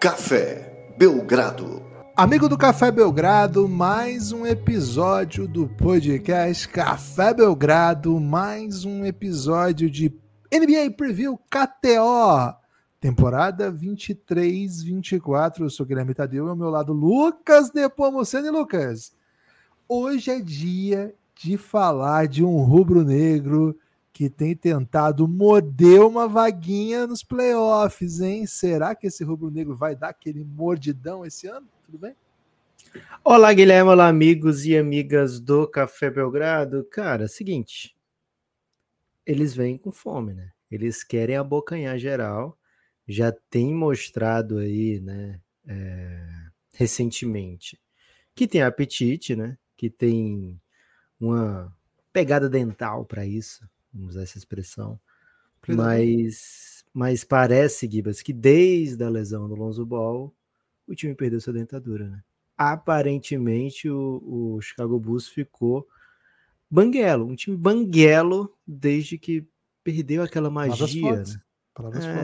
Café Belgrado. Amigo do Café Belgrado, mais um episódio do podcast Café Belgrado, mais um episódio de NBA Preview KTO, temporada 23-24. Eu sou Guilherme Tadeu e ao meu lado Lucas Nepomuceno e Lucas. Hoje é dia de falar de um rubro-negro que tem tentado morder uma vaguinha nos playoffs, hein? Será que esse rubro-negro vai dar aquele mordidão esse ano? Tudo bem? Olá, Guilherme, olá, amigos e amigas do Café Belgrado. Cara, seguinte, eles vêm com fome, né? Eles querem abocanhar geral, já tem mostrado aí, né, é, recentemente, que tem apetite, né? Que tem uma pegada dental para isso, vamos usar essa expressão. Mas, mas parece, Gibas, que desde a lesão do Lonzo Ball, o time perdeu sua dentadura, né? Aparentemente, o, o Chicago Bulls ficou banguelo, um time banguelo desde que perdeu aquela magia. Né?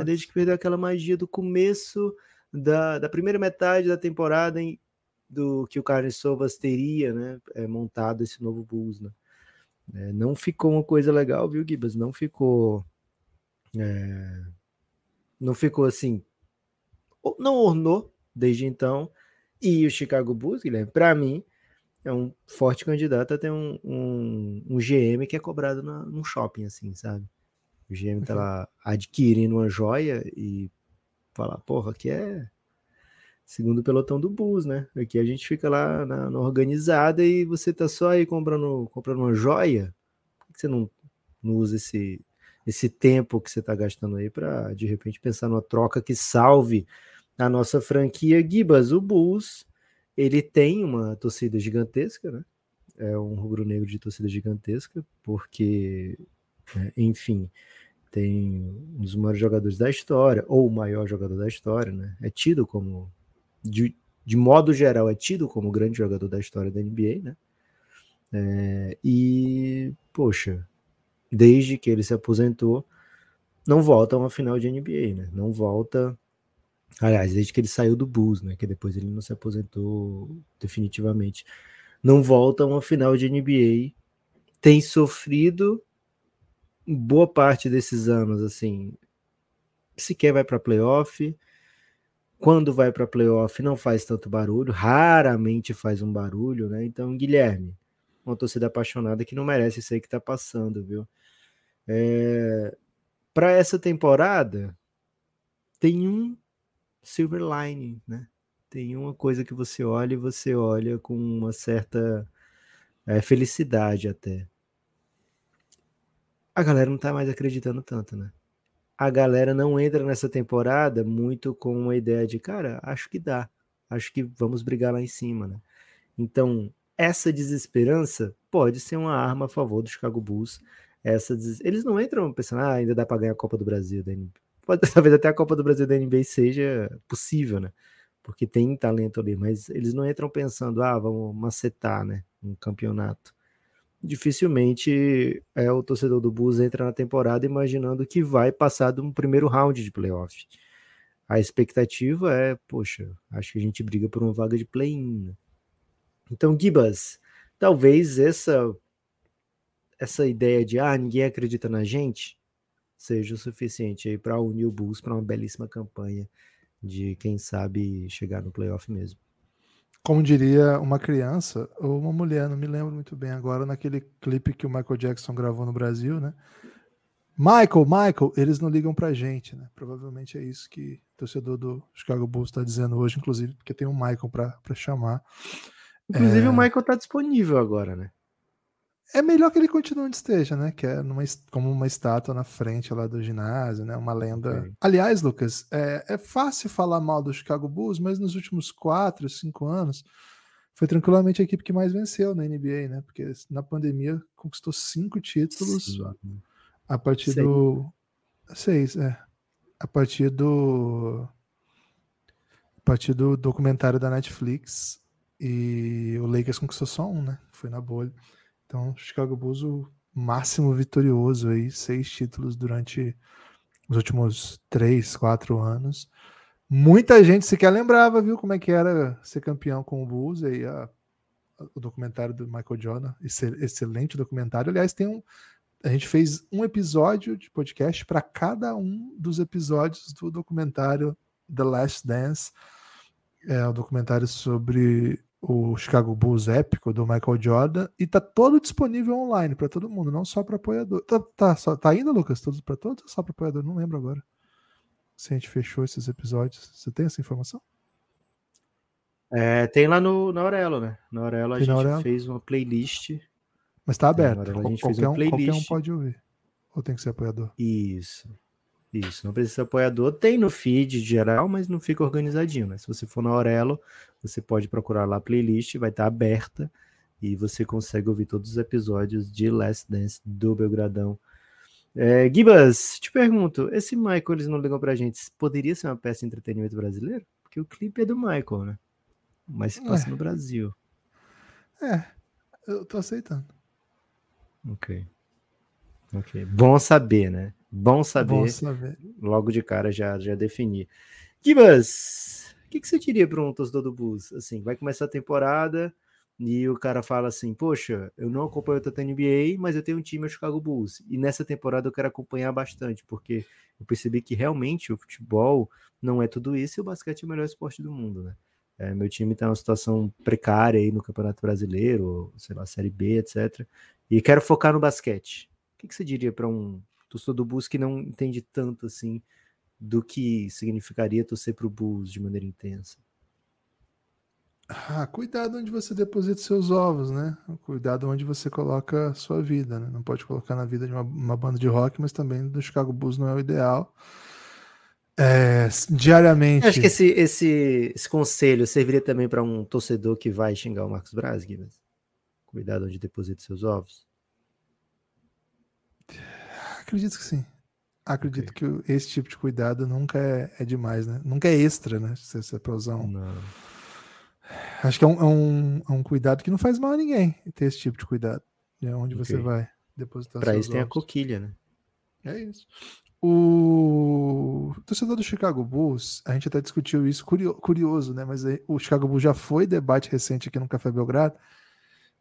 É, desde que perdeu aquela magia do começo da, da primeira metade da temporada em, do que o Carlos Sovas teria, né? É, montado esse novo Bulls, né? É, não ficou uma coisa legal, viu, Gibas? Não ficou. É, não ficou assim. Não ornou desde então. E o Chicago Bulls, Guilherme, para mim, é um forte candidato a ter um, um, um GM que é cobrado na, num shopping, assim, sabe? O GM tá uhum. lá adquirindo uma joia e falar, porra, aqui é segundo pelotão do Bulls, né? Aqui a gente fica lá na, na, organizada e você tá só aí comprando, comprando uma joia. Por que você não, não usa esse, esse tempo que você tá gastando aí para de repente pensar numa troca que salve a nossa franquia Gibas? O Bulls, ele tem uma torcida gigantesca, né? É um rubro-negro de torcida gigantesca, porque, é, enfim, tem um dos maiores jogadores da história, ou o maior jogador da história, né? É tido como de, de modo geral, é tido como o grande jogador da história da NBA, né? É, e, poxa, desde que ele se aposentou, não volta a uma final de NBA, né? Não volta. Aliás, desde que ele saiu do Bulls, né? Que depois ele não se aposentou definitivamente. Não volta a uma final de NBA. Tem sofrido boa parte desses anos, assim. Sequer vai para playoff quando vai para playoff não faz tanto barulho, raramente faz um barulho, né? Então, Guilherme, uma torcida apaixonada que não merece isso aí que tá passando, viu? É... Para essa temporada, tem um silver line, né? Tem uma coisa que você olha e você olha com uma certa é, felicidade até. A galera não tá mais acreditando tanto, né? A galera não entra nessa temporada muito com uma ideia de, cara, acho que dá, acho que vamos brigar lá em cima, né? Então, essa desesperança pode ser uma arma a favor do Chicago Bulls. Essa des... Eles não entram pensando, ah, ainda dá para ganhar a Copa do Brasil da NBA. Pode, talvez até a Copa do Brasil da NBA seja possível, né? Porque tem talento ali, mas eles não entram pensando, ah, vamos macetar, né? Um campeonato dificilmente é, o torcedor do Bulls entra na temporada imaginando que vai passar de um primeiro round de playoff. A expectativa é, poxa, acho que a gente briga por uma vaga de play-in. Né? Então, Gibas, talvez essa essa ideia de ah, ninguém acredita na gente seja o suficiente aí para unir o Bulls para uma belíssima campanha de quem sabe chegar no playoff mesmo como diria uma criança ou uma mulher, não me lembro muito bem agora, naquele clipe que o Michael Jackson gravou no Brasil, né? Michael, Michael, eles não ligam pra gente, né? Provavelmente é isso que o torcedor do Chicago Bulls está dizendo hoje, inclusive, porque tem um Michael para chamar. Inclusive, é... o Michael tá disponível agora, né? É melhor que ele continue onde esteja, né? Que é numa, como uma estátua na frente lá do ginásio, né? Uma lenda. Okay. Aliás, Lucas, é, é, fácil falar mal do Chicago Bulls, mas nos últimos quatro, cinco anos foi tranquilamente a equipe que mais venceu na NBA, né? Porque na pandemia conquistou cinco títulos Sim. a partir do seis, é, a partir do a partir do documentário da Netflix e o Lakers conquistou só um, né? Foi na bolha. Então, Chicago Bulls, o máximo vitorioso aí, seis títulos durante os últimos três, quatro anos. Muita gente sequer lembrava, viu, como é que era ser campeão com o Bulls. E aí, a, o documentário do Michael Jordan, excelente documentário. Aliás, tem um. A gente fez um episódio de podcast para cada um dos episódios do documentário The Last Dance. É o um documentário sobre o Chicago Bulls épico do Michael Jordan e tá todo disponível online para todo mundo, não só para apoiador. Tá, tá, só, tá ainda, Lucas? Todos para todos ou só para apoiador? Não lembro agora se a gente fechou esses episódios. Você tem essa informação? É, tem lá no, na Aurelo, né? Na Aurelo a tem gente fez uma playlist. Mas tá aberto. Qualquer um, qualquer um pode ouvir. Ou tem que ser apoiador? Isso. Isso, não precisa ser apoiador. Tem no feed geral, mas não fica organizadinho, né? Se você for na Aurelo, você pode procurar lá a playlist, vai estar aberta e você consegue ouvir todos os episódios de Last Dance do Belgradão é, Gibas, te pergunto, esse Michael eles não ligam pra gente, poderia ser uma peça de entretenimento brasileiro? Porque o clipe é do Michael, né? Mas se passa é. no Brasil. É, eu tô aceitando. Ok. Ok. Bom saber, né? Bom saber. Bom saber. Logo de cara já, já definir. Gibas, o que, que você diria para um torcedor do Bulls? Assim, vai começar a temporada, e o cara fala assim: Poxa, eu não acompanho tanto a NBA, mas eu tenho um time, o Chicago Bulls. E nessa temporada eu quero acompanhar bastante, porque eu percebi que realmente o futebol não é tudo isso e o basquete é o melhor esporte do mundo, né? É, meu time está numa situação precária aí no Campeonato Brasileiro, sei lá, Série B, etc. E quero focar no basquete. O que, que você diria para um torcedor do Bulls que não entende tanto assim do que significaria torcer para o Bulls de maneira intensa? Ah, cuidado onde você deposita seus ovos, né? Cuidado onde você coloca sua vida, né? Não pode colocar na vida de uma, uma banda de rock, mas também do Chicago Bulls não é o ideal. É, diariamente. acho que esse, esse, esse conselho serviria também para um torcedor que vai xingar o Marcos Braz, Guilherme. Cuidado onde deposita seus ovos. Acredito que sim. Acredito okay. que esse tipo de cuidado nunca é, é demais, né? Nunca é extra, né? Se, se é para usar um. Não Acho que é um, é, um, é um cuidado que não faz mal a ninguém ter esse tipo de cuidado. É onde okay. você vai depositar Para isso tem a coquilha, né? É isso. O torcedor do Chicago Bulls, a gente até discutiu isso, curioso, né? Mas o Chicago Bulls já foi debate recente aqui no Café Belgrado,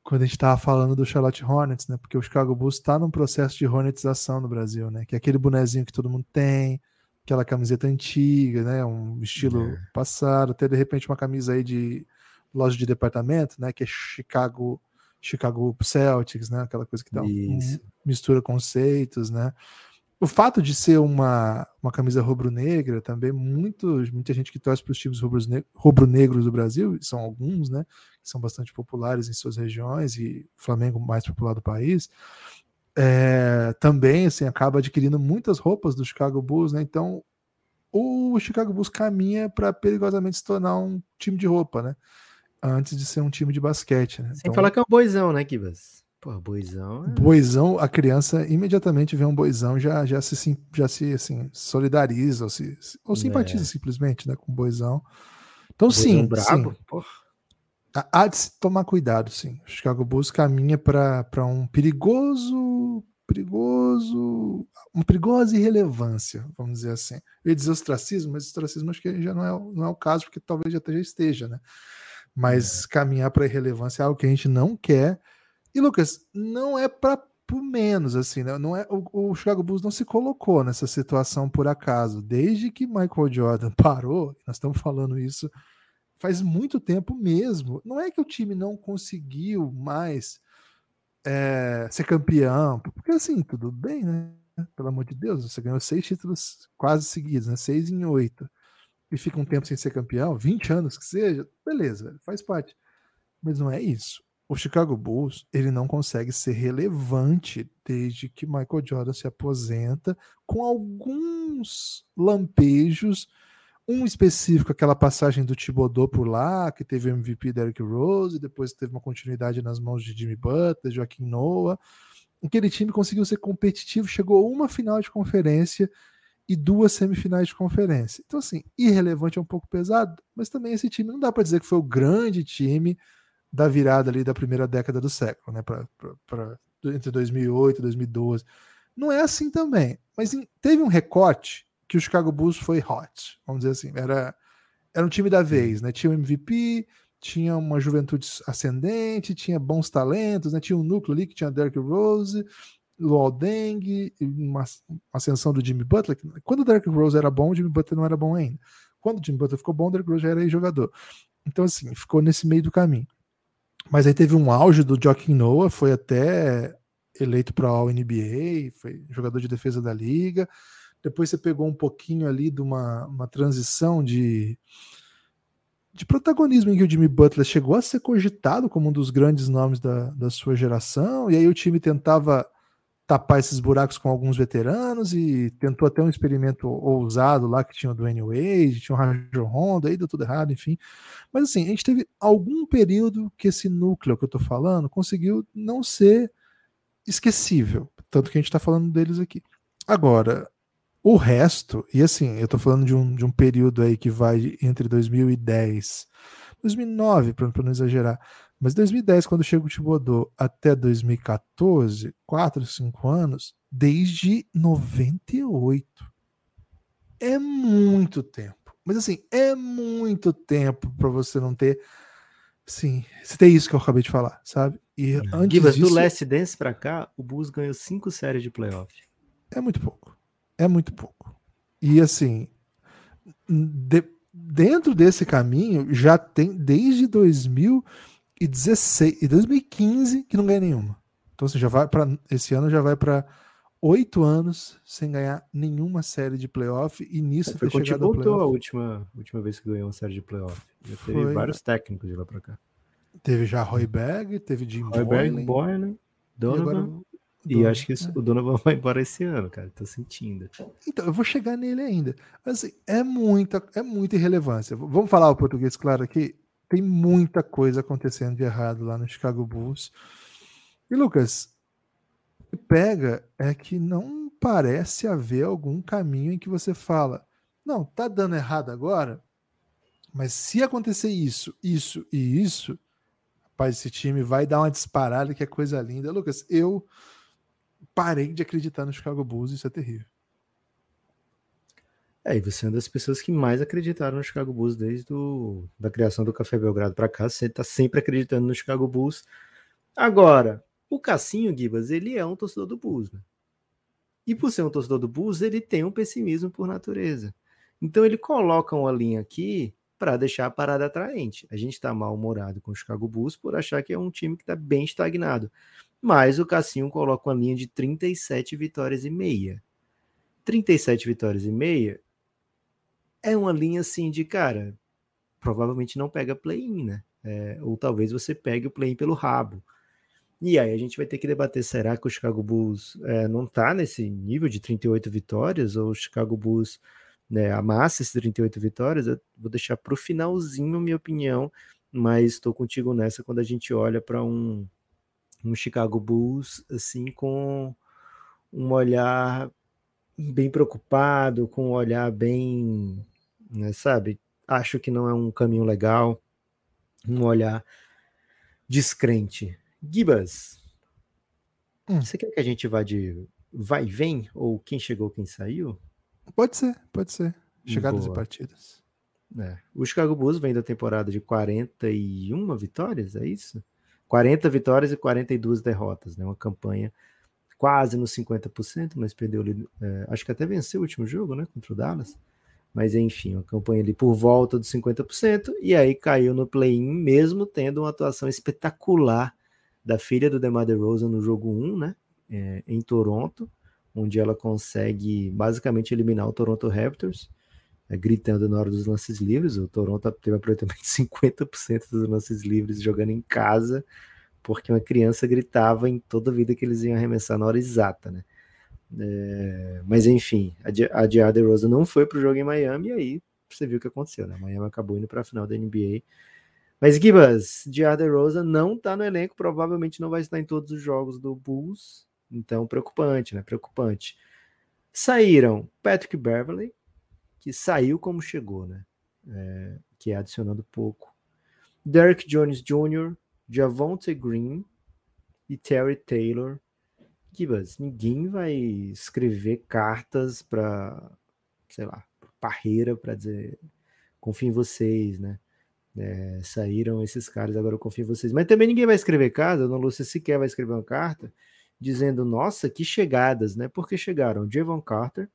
quando a gente estava falando do Charlotte Hornets, né? Porque o Chicago Bulls está num processo de hornetização no Brasil, né? Que é aquele bonezinho que todo mundo tem, aquela camiseta antiga, né? Um estilo é. passado, até de repente uma camisa aí de loja de departamento, né? Que é Chicago, Chicago Celtics, né? Aquela coisa que dá um, mistura conceitos, né? O fato de ser uma, uma camisa rubro-negra também, muito, muita gente que torce para os times rubro-negros do Brasil, são alguns, né? São bastante populares em suas regiões e o Flamengo mais popular do país, é, também assim, acaba adquirindo muitas roupas do Chicago Bulls, né? Então o Chicago Bulls caminha para perigosamente se tornar um time de roupa, né? Antes de ser um time de basquete, né? Sem então, falar que é um boizão, né, Kibas? Pô, boizão. É... Boizão, a criança imediatamente vê um boizão, já, já se, já se assim, solidariza ou, se, ou simpatiza é. simplesmente né, com o boizão. Então, boizão sim. Brabo, sim. Porra. Há de se tomar cuidado, sim. O Chicago Bulls caminha para um perigoso, perigoso, uma perigosa irrelevância, vamos dizer assim. Eu ia dizer ostracismo, mas ostracismo acho que já não é, não é o caso, porque talvez já esteja, né? Mas é. caminhar para irrelevância é algo que a gente não quer. E, Lucas, não é para por menos, assim, né? Não é, o, o Chicago Bulls não se colocou nessa situação por acaso. Desde que Michael Jordan parou, nós estamos falando isso faz muito tempo mesmo. Não é que o time não conseguiu mais é, ser campeão, porque assim, tudo bem, né? Pelo amor de Deus, você ganhou seis títulos quase seguidos, né? Seis em oito. E fica um tempo sem ser campeão, 20 anos que seja, beleza, faz parte. Mas não é isso. O Chicago Bulls, ele não consegue ser relevante desde que Michael Jordan se aposenta, com alguns lampejos um específico, aquela passagem do Thibodeau por lá, que teve o MVP Derrick Rose, depois teve uma continuidade nas mãos de Jimmy Butler, Joaquim Noah. Aquele time conseguiu ser competitivo, chegou a uma final de conferência e duas semifinais de conferência. Então, assim, irrelevante é um pouco pesado, mas também esse time não dá para dizer que foi o grande time da virada ali da primeira década do século, né? Pra, pra, pra entre 2008 e 2012. Não é assim também. Mas em, teve um recorte que o Chicago Bulls foi hot, vamos dizer assim. Era, era um time da vez, né? Tinha o MVP, tinha uma juventude ascendente, tinha bons talentos, né? Tinha um núcleo ali que tinha Derrick Rose, Luol Deng, uma ascensão do Jimmy Butler. Quando o Derrick Rose era bom, o Jimmy Butler não era bom ainda. Quando o Jimmy Butler ficou bom, o Derrick Rose já era jogador. Então, assim, ficou nesse meio do caminho. Mas aí teve um auge do Joaquim Noah, foi até eleito para a NBA, foi jogador de defesa da liga. Depois você pegou um pouquinho ali de uma, uma transição de, de protagonismo em que o Jimmy Butler chegou a ser cogitado como um dos grandes nomes da, da sua geração, e aí o time tentava tapar esses buracos com alguns veteranos e tentou até um experimento ousado lá que tinha o Dwayne Wade, tinha o Rajon Rondo, aí deu tudo errado, enfim. Mas assim, a gente teve algum período que esse núcleo que eu tô falando conseguiu não ser esquecível, tanto que a gente tá falando deles aqui. Agora, o resto, e assim, eu tô falando de um, de um período aí que vai entre 2010, 2009, para não exagerar, mas 2010, quando chega o Tibodô, até 2014, 4, 5 anos, desde 98. É muito tempo. Mas assim, é muito tempo para você não ter. Sim, você tem isso que eu acabei de falar, sabe? E antes Gibas, disso, do Last Dance pra cá, o Bulls ganhou cinco séries de playoff. É muito pouco. É muito pouco. E assim, de, dentro desse caminho, já tem desde 2000 e 16 e 2015 que não ganha nenhuma. Então assim, já vai para esse ano já vai para oito anos sem ganhar nenhuma série de playoff e nisso é, foi ter chegado voltou a última última vez que ganhou uma série de playoff. Já foi... teve vários técnicos de lá para cá. Teve já Roy Berg, teve Jim Roy Berg, Boylan, Donovan. E, acho que isso, é. o Donovan vai embora esse ano, cara. Tô sentindo. Então, eu vou chegar nele ainda. Mas assim, é muita, é muita irrelevância. Vamos falar o português claro aqui tem muita coisa acontecendo de errado lá no Chicago Bulls. E Lucas, o que pega é que não parece haver algum caminho em que você fala, não, tá dando errado agora, mas se acontecer isso, isso e isso, rapaz, esse time vai dar uma disparada que é coisa linda. Lucas, eu parei de acreditar no Chicago Bulls, isso é terrível. É, e você é uma das pessoas que mais acreditaram no Chicago Bulls desde do, da criação do Café Belgrado para cá. Você está sempre acreditando no Chicago Bulls. Agora, o Cassinho Gibas, ele é um torcedor do Bulls, né? E por ser um torcedor do Bulls, ele tem um pessimismo por natureza. Então ele coloca uma linha aqui para deixar a parada atraente. A gente está mal-humorado com o Chicago Bulls por achar que é um time que está bem estagnado. Mas o Cassinho coloca uma linha de 37 vitórias e meia. 37 vitórias e meia é uma linha assim de, cara, provavelmente não pega play-in, né? É, ou talvez você pegue o play-in pelo rabo. E aí a gente vai ter que debater, será que o Chicago Bulls é, não tá nesse nível de 38 vitórias, ou o Chicago Bulls né, amassa esses 38 vitórias? Eu vou deixar para o finalzinho minha opinião, mas estou contigo nessa quando a gente olha para um, um Chicago Bulls assim com um olhar bem preocupado, com um olhar bem né, sabe? Acho que não é um caminho legal, um olhar descrente. Gibas, hum. você quer que a gente vá de vai e vem? Ou quem chegou, quem saiu? Pode ser, pode ser. Chegadas Boa. e partidas. É. O Chicago Bulls vem da temporada de 41 vitórias, é isso? 40 vitórias e 42 derrotas, né? Uma campanha quase nos 50%, mas perdeu é, acho que até venceu o último jogo, né? Contra o Dallas. Mas enfim, uma campanha ali por volta dos 50%, e aí caiu no play-in, mesmo tendo uma atuação espetacular da filha do DeMar DeRozan no jogo 1, né? É, em Toronto, onde ela consegue basicamente eliminar o Toronto Raptors, gritando na hora dos lances livres. O Toronto teve aproveitamento de 50% dos lances livres jogando em casa, porque uma criança gritava em toda a vida que eles iam arremessar na hora exata, né? É, mas enfim, a DeAndre Rosa não foi para o jogo em Miami e aí você viu o que aconteceu, né? Miami acabou indo para a final da NBA. Mas Gibas, DeAndre Rosa não está no elenco, provavelmente não vai estar em todos os jogos do Bulls, então preocupante, né? Preocupante. Saíram Patrick Beverly, que saiu como chegou, né? É, que é adicionando pouco. Derek Jones Jr., Javonte Green e Terry Taylor Gibas, ninguém vai escrever cartas para sei lá, parreira para dizer confio em vocês, né? É, saíram esses caras, agora eu confio em vocês. Mas também ninguém vai escrever carta, a Dona Lúcia sequer vai escrever uma carta dizendo, nossa, que chegadas, né? Porque chegaram Javon Carter,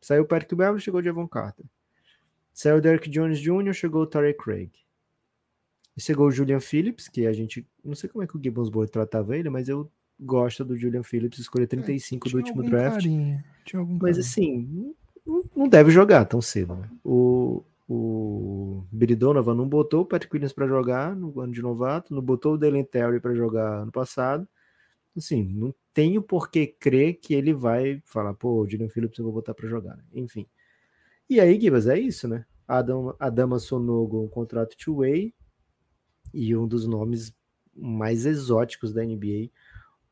saiu o Patrick Beverly, chegou o Javon Carter. Saiu o Derek Jones Jr., chegou o Torrey Craig. E chegou o Julian Phillips, que a gente, não sei como é que o Gibbons Boy tratava ele, mas eu gosto do Julian Phillips, escolher 35 é, do último draft. Carinho, mas assim, não deve jogar tão cedo, né? O, o Billy Donovan não botou o Patrick Williams para jogar no ano de novato, não botou o Dylan Terry para jogar no passado. Assim, não tenho por que crer que ele vai falar, pô, o Dylan Phillips eu vou botar para jogar. Né? Enfim. E aí, Gibas, é isso, né? Adam, Adama Sonogo, um contrato two-way e um dos nomes mais exóticos da NBA,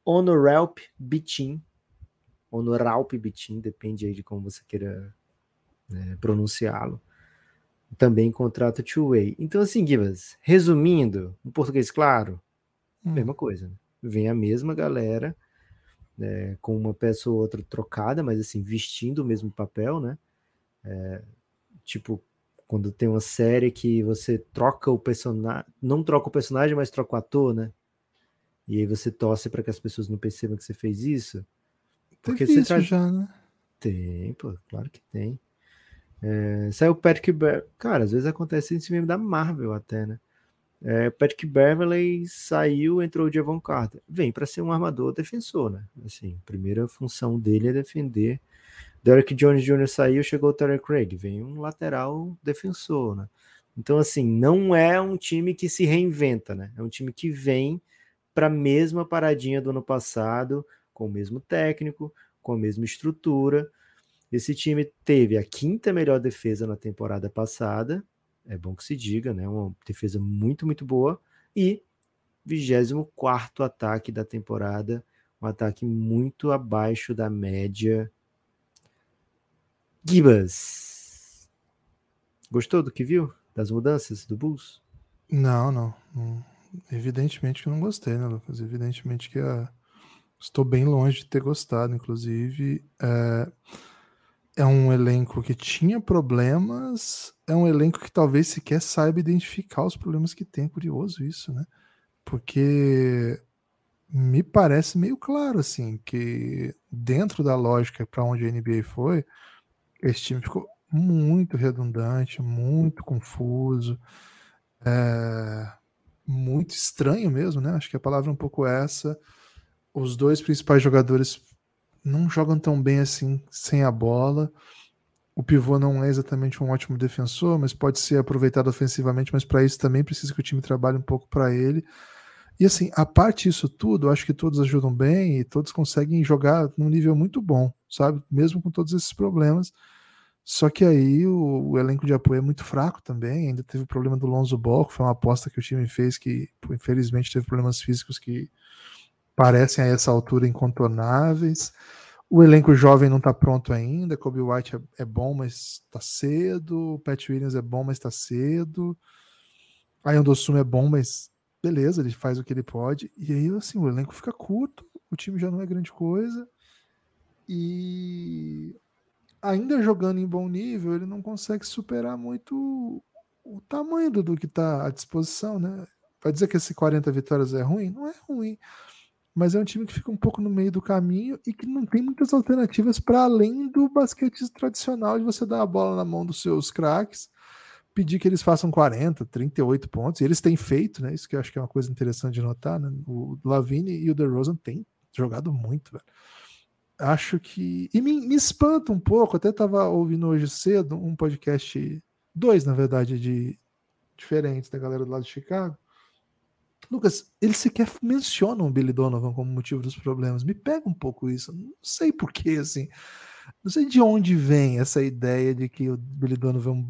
Honoralp Bitin. Honoralp Bitin, depende aí de como você queira né, pronunciá-lo também contrato two-way. Então, assim, Givas, resumindo, em português claro, hum. mesma coisa. Né? Vem a mesma galera, né, com uma peça ou outra trocada, mas assim, vestindo o mesmo papel, né? É, tipo, quando tem uma série que você troca o personagem, não troca o personagem, mas troca o ator, né? E aí você torce para que as pessoas não percebam que você fez isso. Porque Teve você isso já, né? Tem, pô, claro que tem. É, saiu o Patrick Beverly. Cara, às vezes acontece isso mesmo da Marvel até, né? É, Patrick Beverly saiu, entrou o Javon Carter. Vem para ser um armador defensor, né? Assim, a primeira função dele é defender. Derek Jones Jr. saiu, chegou o Terry Craig. Vem um lateral defensor, né? Então, assim, não é um time que se reinventa, né? É um time que vem para a mesma paradinha do ano passado, com o mesmo técnico, com a mesma estrutura, esse time teve a quinta melhor defesa na temporada passada, é bom que se diga, né? Uma defesa muito, muito boa. E 24 ataque da temporada, um ataque muito abaixo da média. Gibas, gostou do que viu? Das mudanças do Bulls? Não, não. Evidentemente que não gostei, né, Lucas? Evidentemente que a... estou bem longe de ter gostado, inclusive. É é um elenco que tinha problemas, é um elenco que talvez sequer saiba identificar os problemas que tem. Curioso isso, né? Porque me parece meio claro, assim, que dentro da lógica para onde a NBA foi, esse time ficou muito redundante, muito confuso, é, muito estranho mesmo, né? Acho que a palavra é um pouco essa. Os dois principais jogadores não jogam tão bem assim sem a bola. O pivô não é exatamente um ótimo defensor, mas pode ser aproveitado ofensivamente, mas para isso também precisa que o time trabalhe um pouco para ele. E assim, a parte disso tudo, acho que todos ajudam bem e todos conseguem jogar num nível muito bom, sabe? Mesmo com todos esses problemas. Só que aí o, o elenco de apoio é muito fraco também. Ainda teve o problema do Lonzo Ball, que foi uma aposta que o time fez que, infelizmente, teve problemas físicos que parecem a essa altura incontornáveis. O elenco jovem não está pronto ainda. Kobe White é, é bom, mas está cedo. Pat Williams é bom, mas está cedo. Ayan Dossum é bom, mas beleza, ele faz o que ele pode. E aí, assim, o elenco fica curto, o time já não é grande coisa. E ainda jogando em bom nível, ele não consegue superar muito o tamanho do que está à disposição, né? Vai dizer que esse 40 vitórias é ruim? Não é ruim mas é um time que fica um pouco no meio do caminho e que não tem muitas alternativas para além do basquete tradicional de você dar a bola na mão dos seus craques, pedir que eles façam 40, 38 pontos. E eles têm feito, né? Isso que eu acho que é uma coisa interessante de notar, né? O Lavine e o DeRozan têm jogado muito, velho. Acho que. E me, me espanta um pouco, até estava ouvindo hoje cedo um podcast, dois, na verdade, de diferentes da galera do lado de Chicago Lucas, eles sequer mencionam o Billy Donovan como motivo dos problemas. Me pega um pouco isso. Não sei porquê, assim. Não sei de onde vem essa ideia de que o Billy Donovan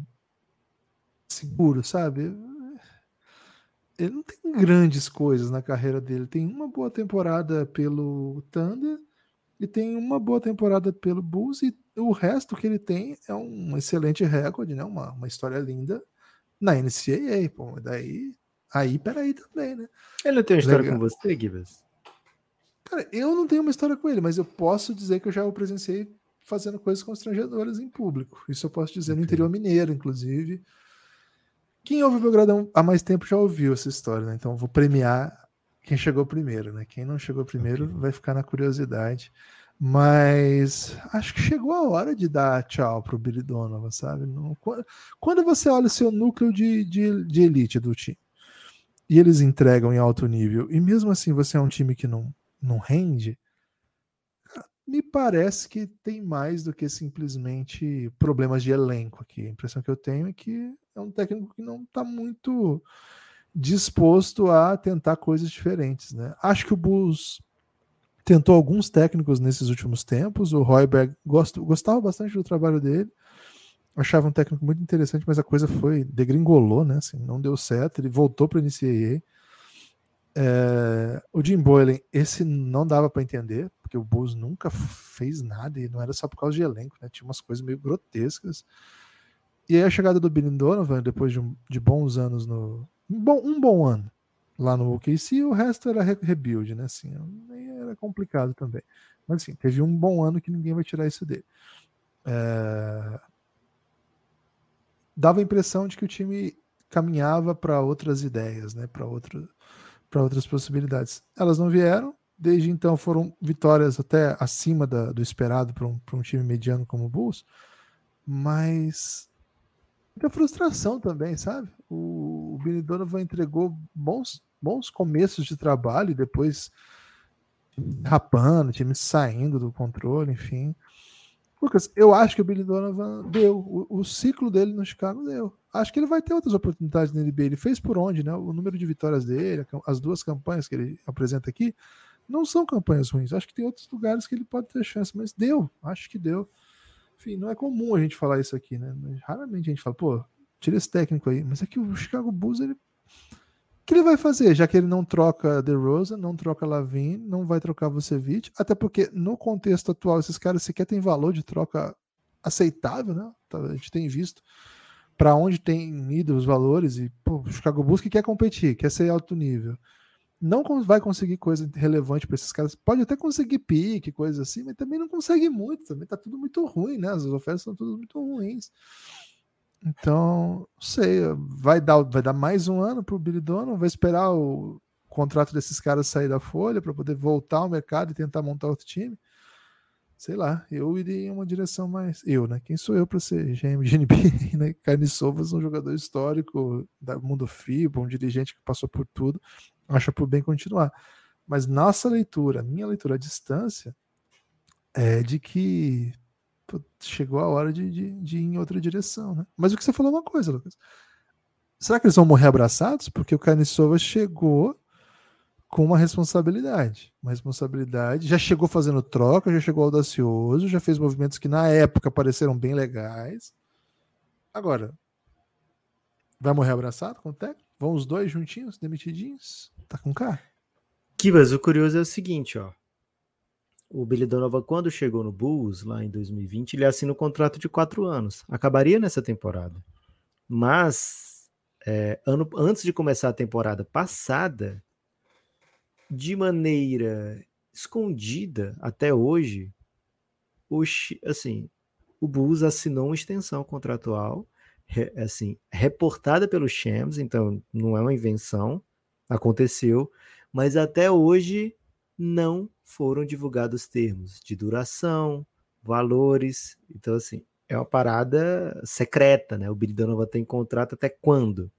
é seguro, sabe? Ele não tem grandes coisas na carreira dele. Tem uma boa temporada pelo Thunder e tem uma boa temporada pelo Bulls e o resto que ele tem é um excelente recorde, né? Uma, uma história linda na NCAA, pô. Daí Aí, peraí também, né? Ele não tem uma história Legal. com você, Gibas? Cara, eu não tenho uma história com ele, mas eu posso dizer que eu já o presenciei fazendo coisas constrangedoras em público. Isso eu posso dizer okay. no interior mineiro, inclusive. Quem ouve o Belgradão há mais tempo já ouviu essa história, né? Então vou premiar quem chegou primeiro, né? Quem não chegou primeiro okay. vai ficar na curiosidade. Mas acho que chegou a hora de dar tchau pro Billy Donovan, sabe? Não, quando você olha o seu núcleo de, de, de elite do time e eles entregam em alto nível, e mesmo assim você é um time que não, não rende, me parece que tem mais do que simplesmente problemas de elenco aqui. A impressão que eu tenho é que é um técnico que não está muito disposto a tentar coisas diferentes. Né? Acho que o Bulls tentou alguns técnicos nesses últimos tempos. O Royberg gostava bastante do trabalho dele, achava um técnico muito interessante, mas a coisa foi degringolou, né? Assim, não deu certo. Ele voltou para a NCAA. É, o Jim Boylan, esse não dava para entender, porque o Bulls nunca fez nada e não era só por causa de elenco, né? Tinha umas coisas meio grotescas. E aí a chegada do Billy Donovan, depois de, um, de bons anos no. Um bom, um bom ano lá no OKC, o resto era rebuild, né? Assim, era complicado também. Mas assim, teve um bom ano que ninguém vai tirar isso dele. É... Dava a impressão de que o time caminhava para outras ideias, né? Para outro, outras possibilidades. Elas não vieram. Desde então foram vitórias até acima da, do esperado para um, um time mediano como o Bulls, mas muita frustração também, sabe? O, o Billy Donovan entregou bons, bons começos de trabalho depois rapando, time saindo do controle, enfim. Lucas, eu acho que o Billy Donovan deu. O, o, ciclo dele no Chicago deu. Acho que ele vai ter outras oportunidades na NBA. Ele fez por onde, né? O número de vitórias dele, as duas campanhas que ele apresenta aqui, não são campanhas ruins. Acho que tem outros lugares que ele pode ter chance, mas deu. Acho que deu. Enfim, não é comum a gente falar isso aqui, né? Raramente a gente fala, pô, tira esse técnico aí. Mas é que o Chicago Bulls, ele que ele vai fazer? Já que ele não troca The Rosa, não troca Lavin, não vai trocar Vucevic, até porque no contexto atual esses caras sequer têm valor de troca aceitável, né? Tá, a gente tem visto para onde tem ido os valores e pô, o Chicago Bulls que quer competir, quer ser alto nível. Não vai conseguir coisa relevante para esses caras. Pode até conseguir pique, coisa assim, mas também não consegue muito. Também tá tudo muito ruim, né? As ofertas são todas muito ruins. Então, sei, vai dar, vai dar mais um ano para o Billy Donovan, vai esperar o contrato desses caras sair da folha para poder voltar ao mercado e tentar montar outro time. Sei lá, eu iria em uma direção mais. Eu, né? Quem sou eu para ser GM de NBA, né? Sovas, um jogador histórico do mundo FIBA, um dirigente que passou por tudo, acha por bem continuar. Mas nossa leitura, minha leitura à distância, é de que chegou a hora de, de, de, ir em outra direção, né? Mas o que você falou é uma coisa, Lucas. Será que eles vão morrer abraçados? Porque o Carniçova chegou com uma responsabilidade. Uma responsabilidade. Já chegou fazendo troca, já chegou audacioso, já fez movimentos que na época pareceram bem legais. Agora, vai morrer abraçado com o técnico? Vão os dois juntinhos, demitidinhos? Tá com cara? Kibas, o curioso é o seguinte, ó o Billy Donovan, quando chegou no Bulls, lá em 2020, ele assina um contrato de quatro anos. Acabaria nessa temporada. Mas, é, ano, antes de começar a temporada passada, de maneira escondida até hoje, o, assim, o Bulls assinou uma extensão contratual, assim, reportada pelo Shams, então não é uma invenção, aconteceu, mas até hoje não foram divulgados termos de duração, valores. Então, assim, é uma parada secreta, né? O Billy Donovan tem contrato até quando?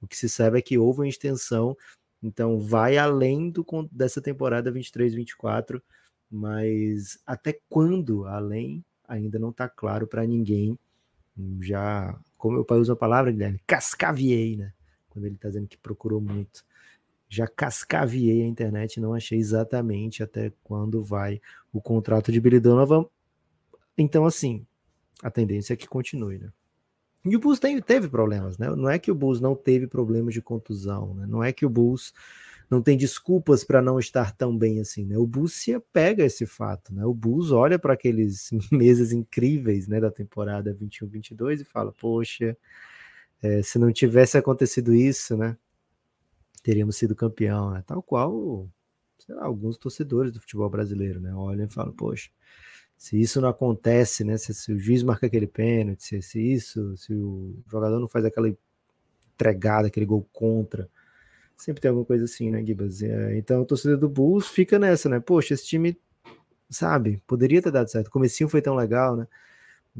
O que se sabe é que houve uma extensão, então vai além do, dessa temporada 23-24, mas até quando além ainda não está claro para ninguém. Já, como meu pai usa a palavra, Guilherme, cascaviei, né? Quando ele está dizendo que procurou muito já cascaviei a internet não achei exatamente até quando vai o contrato de Billy Donovan. Então, assim, a tendência é que continue, né? E o Bulls tem, teve problemas, né? Não é que o Bulls não teve problemas de contusão, né? Não é que o Bulls não tem desculpas para não estar tão bem assim, né? O Bulls se apega a esse fato, né? O Bulls olha para aqueles meses incríveis, né, da temporada 21-22 e fala: "Poxa, é, se não tivesse acontecido isso, né? Teríamos sido campeão, né? Tal qual, sei lá, alguns torcedores do futebol brasileiro, né? Olham e falam, poxa, Se isso não acontece, né? Se, se o juiz marca aquele pênalti, se, se, isso, se o jogador não faz aquela entregada, aquele gol contra. Sempre tem alguma coisa assim, né, Gibas? É, então o torcedor do Bulls fica nessa, né? Poxa, esse time, sabe, poderia ter dado certo. O comecinho foi tão legal, né?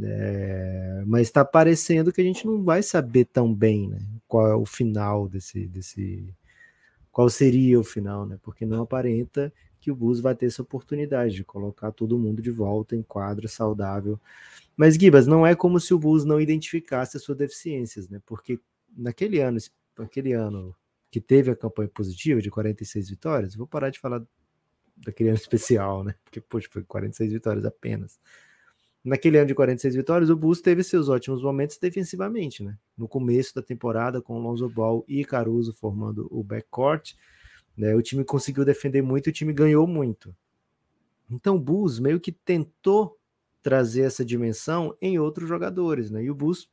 É, mas está parecendo que a gente não vai saber tão bem, né? Qual é o final desse, desse, qual seria o final, né? Porque não aparenta que o Bulls vai ter essa oportunidade de colocar todo mundo de volta em quadra saudável. Mas Gibas, não é como se o Bulls não identificasse as suas deficiências, né? Porque naquele ano, naquele ano que teve a campanha positiva de 46 vitórias, vou parar de falar daquele ano especial, né? Porque poxa, foi 46 vitórias apenas. Naquele ano de 46 vitórias, o Bulls teve seus ótimos momentos defensivamente, né? No começo da temporada, com Lonzo Ball e Caruso formando o backcourt, né? O time conseguiu defender muito e o time ganhou muito. Então o Bulls meio que tentou trazer essa dimensão em outros jogadores, né? E o Bulls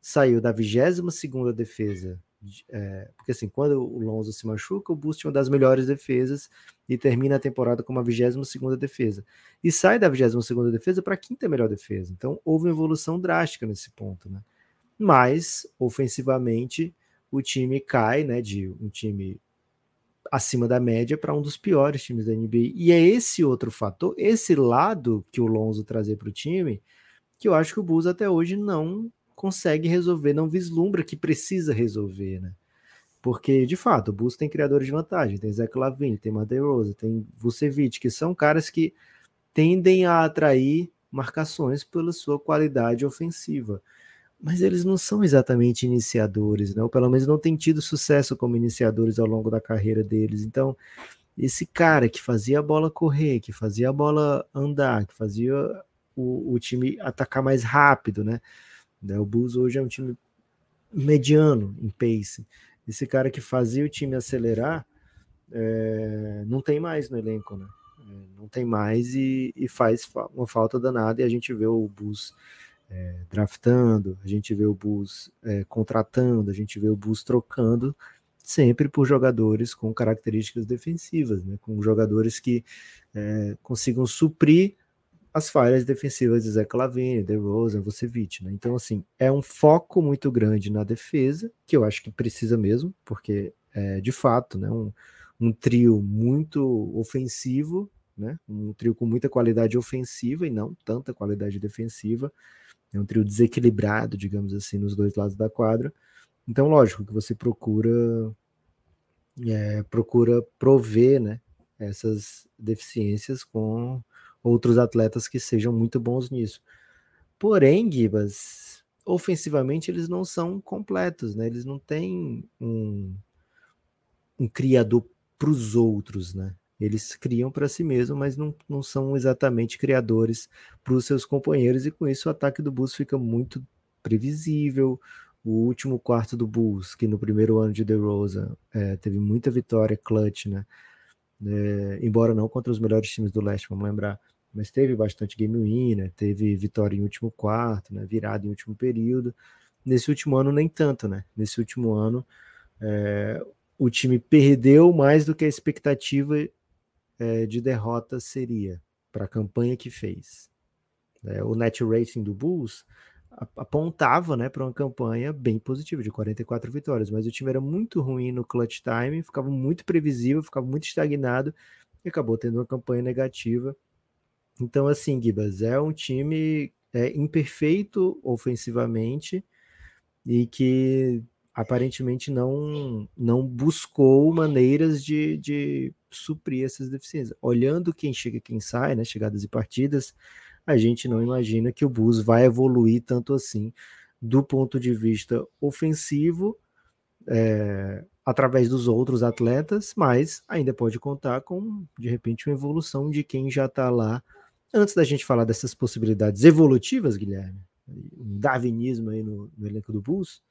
saiu da 22 segunda defesa é, porque assim, quando o Lonzo se machuca, o Bulls tinha uma das melhores defesas e termina a temporada com uma 22 segunda defesa. E sai da 22 segunda defesa para a quinta melhor defesa. Então houve uma evolução drástica nesse ponto, né? Mas, ofensivamente, o time cai, né, de um time acima da média para um dos piores times da NBA. E é esse outro fator, esse lado que o Lonzo trazer para o time, que eu acho que o Bulls até hoje não consegue resolver, não vislumbra que precisa resolver, né? Porque, de fato, o Bulls tem criadores de vantagem, tem Zach Lavine, tem Rosa, tem Vucevic, que são caras que tendem a atrair marcações pela sua qualidade ofensiva. Mas eles não são exatamente iniciadores, né? ou pelo menos não têm tido sucesso como iniciadores ao longo da carreira deles. Então, esse cara que fazia a bola correr, que fazia a bola andar, que fazia o, o time atacar mais rápido, né? Né? O Bulls hoje é um time mediano em pace. Esse cara que fazia o time acelerar é, não tem mais no elenco, né? É, não tem mais e, e, faz uma falta danada. E a gente vê o Bulls é, draftando, a gente vê o Bulls é, contratando, a gente vê o Bulls trocando sempre por jogadores com características defensivas, né? com jogadores que é, consigam suprir as falhas defensivas de Zé Clavini, DeRozan, Vucevic, né? Então, assim, é um foco muito grande na defesa, que eu acho que precisa mesmo, porque é, de fato, né, um, um trio muito ofensivo, né? Um trio com muita qualidade ofensiva e não tanta qualidade defensiva. É um trio desequilibrado, digamos assim, nos dois lados da quadra. Então, lógico que você procura é, procura prover, né, essas deficiências com outros atletas que sejam muito bons nisso. Porém, Gibas, ofensivamente eles não são completos, né? Eles não têm um, um criador para os outros, né? Eles criam para si mesmos, mas não, não são exatamente criadores para os seus companheiros, e com isso o ataque do Bulls fica muito previsível. O último quarto do Bulls, que no primeiro ano de DeRozan é, teve muita vitória clutch, né? É, embora não contra os melhores times do leste, vamos lembrar, mas teve bastante game winner, teve vitória em último quarto, né, virada em último período. Nesse último ano, nem tanto, né? Nesse último ano, é, o time perdeu mais do que a expectativa é, de derrota seria para a campanha que fez. É, o net rating do Bulls apontava né, para uma campanha bem positiva, de 44 vitórias, mas o time era muito ruim no clutch time, ficava muito previsível, ficava muito estagnado e acabou tendo uma campanha negativa então, assim, Gibas, é um time é, imperfeito ofensivamente e que aparentemente não, não buscou maneiras de, de suprir essas deficiências. Olhando quem chega e quem sai, né, chegadas e partidas, a gente não imagina que o Bus vai evoluir tanto assim do ponto de vista ofensivo, é, através dos outros atletas, mas ainda pode contar com, de repente, uma evolução de quem já está lá Antes da gente falar dessas possibilidades evolutivas, Guilherme, um darwinismo aí no, no elenco do Bulls,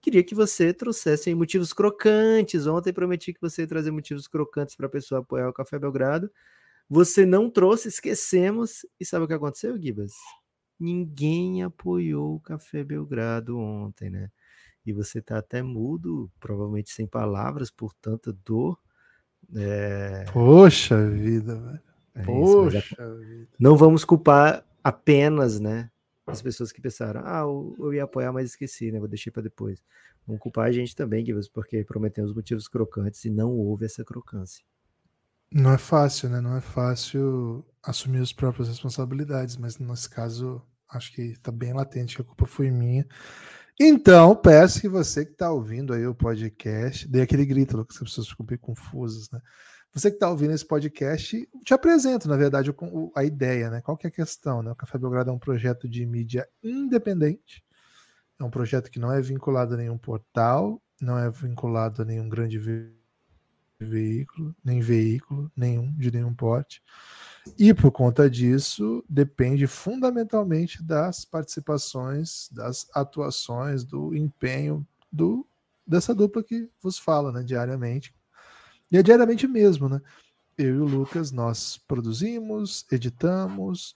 queria que você trouxesse motivos crocantes. Ontem prometi que você ia trazer motivos crocantes para a pessoa apoiar o Café Belgrado. Você não trouxe, esquecemos. E sabe o que aconteceu, Gibas? Ninguém apoiou o Café Belgrado ontem, né? E você tá até mudo, provavelmente sem palavras, por tanta dor. É... Poxa vida, velho. É Poxa, isso, é... não vamos culpar apenas, né, as pessoas que pensaram, ah, eu ia apoiar, mas esqueci, né, vou deixar para depois. Vamos culpar a gente também, porque prometemos motivos crocantes e não houve essa crocância. Não é fácil, né? Não é fácil assumir as próprias responsabilidades, mas nesse caso acho que está bem latente que a culpa foi minha. Então, peço que você que está ouvindo aí o podcast, dê aquele grito, que as pessoas ficam bem confusas, né? Você que está ouvindo esse podcast, te apresento, na verdade, a ideia, né? Qual que é a questão, né? O Café Belgrado é um projeto de mídia independente, é um projeto que não é vinculado a nenhum portal, não é vinculado a nenhum grande veículo, nem veículo nenhum, de nenhum porte. E por conta disso, depende fundamentalmente das participações, das atuações, do empenho do dessa dupla que vos fala, né, diariamente. E é diariamente mesmo, né? Eu e o Lucas, nós produzimos, editamos,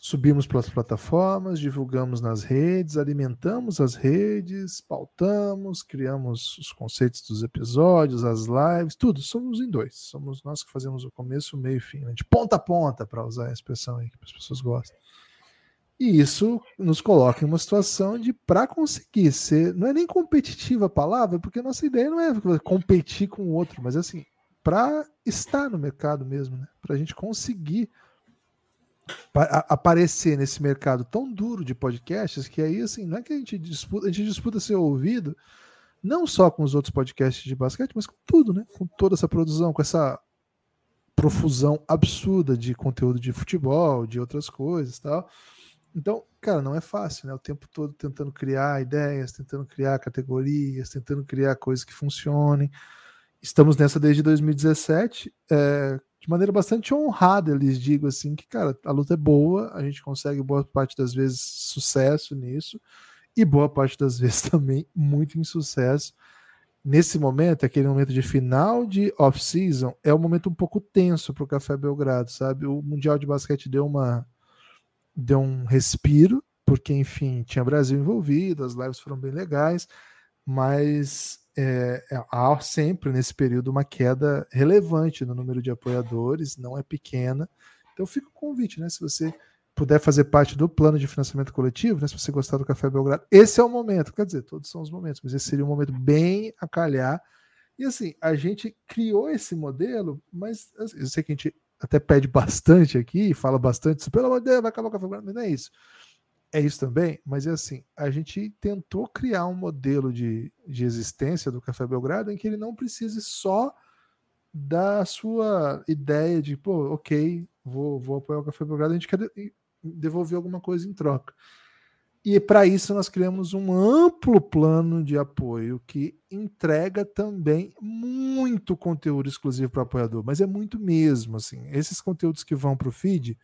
subimos para as plataformas, divulgamos nas redes, alimentamos as redes, pautamos, criamos os conceitos dos episódios, as lives, tudo. Somos em dois. Somos nós que fazemos o começo, o meio e o fim, né? de ponta a ponta, para usar a expressão aí que as pessoas gostam. E isso nos coloca em uma situação de, para conseguir ser, não é nem competitiva a palavra, porque a nossa ideia não é competir com o outro, mas assim, para estar no mercado mesmo, né? para a gente conseguir aparecer nesse mercado tão duro de podcasts que aí assim não é que a gente disputa a gente disputa ser ouvido não só com os outros podcasts de basquete mas com tudo né com toda essa produção com essa profusão absurda de conteúdo de futebol de outras coisas tal então cara não é fácil né o tempo todo tentando criar ideias tentando criar categorias tentando criar coisas que funcionem estamos nessa desde 2017 é, de maneira bastante honrada, eles digo assim que, cara, a luta é boa, a gente consegue boa parte das vezes sucesso nisso, e boa parte das vezes também muito insucesso. Nesse momento, aquele momento de final de off-season, é um momento um pouco tenso para o Café Belgrado, sabe? O Mundial de Basquete deu uma deu um respiro, porque enfim, tinha Brasil envolvido, as lives foram bem legais, mas é, é, há sempre nesse período uma queda relevante no número de apoiadores, não é pequena. Então fica o convite, né? Se você puder fazer parte do plano de financiamento coletivo, né? Se você gostar do Café Belgrado, esse é o momento. Quer dizer, todos são os momentos, mas esse seria um momento bem a calhar. E assim, a gente criou esse modelo, mas assim, eu sei que a gente até pede bastante aqui, fala bastante, pelo amor de Deus, vai acabar o Café Belgrado, mas não é isso é isso também, mas é assim, a gente tentou criar um modelo de, de existência do Café Belgrado em que ele não precise só da sua ideia de, pô, ok, vou, vou apoiar o Café Belgrado, a gente quer devolver alguma coisa em troca. E para isso nós criamos um amplo plano de apoio que entrega também muito conteúdo exclusivo para o apoiador, mas é muito mesmo, assim, esses conteúdos que vão para o feed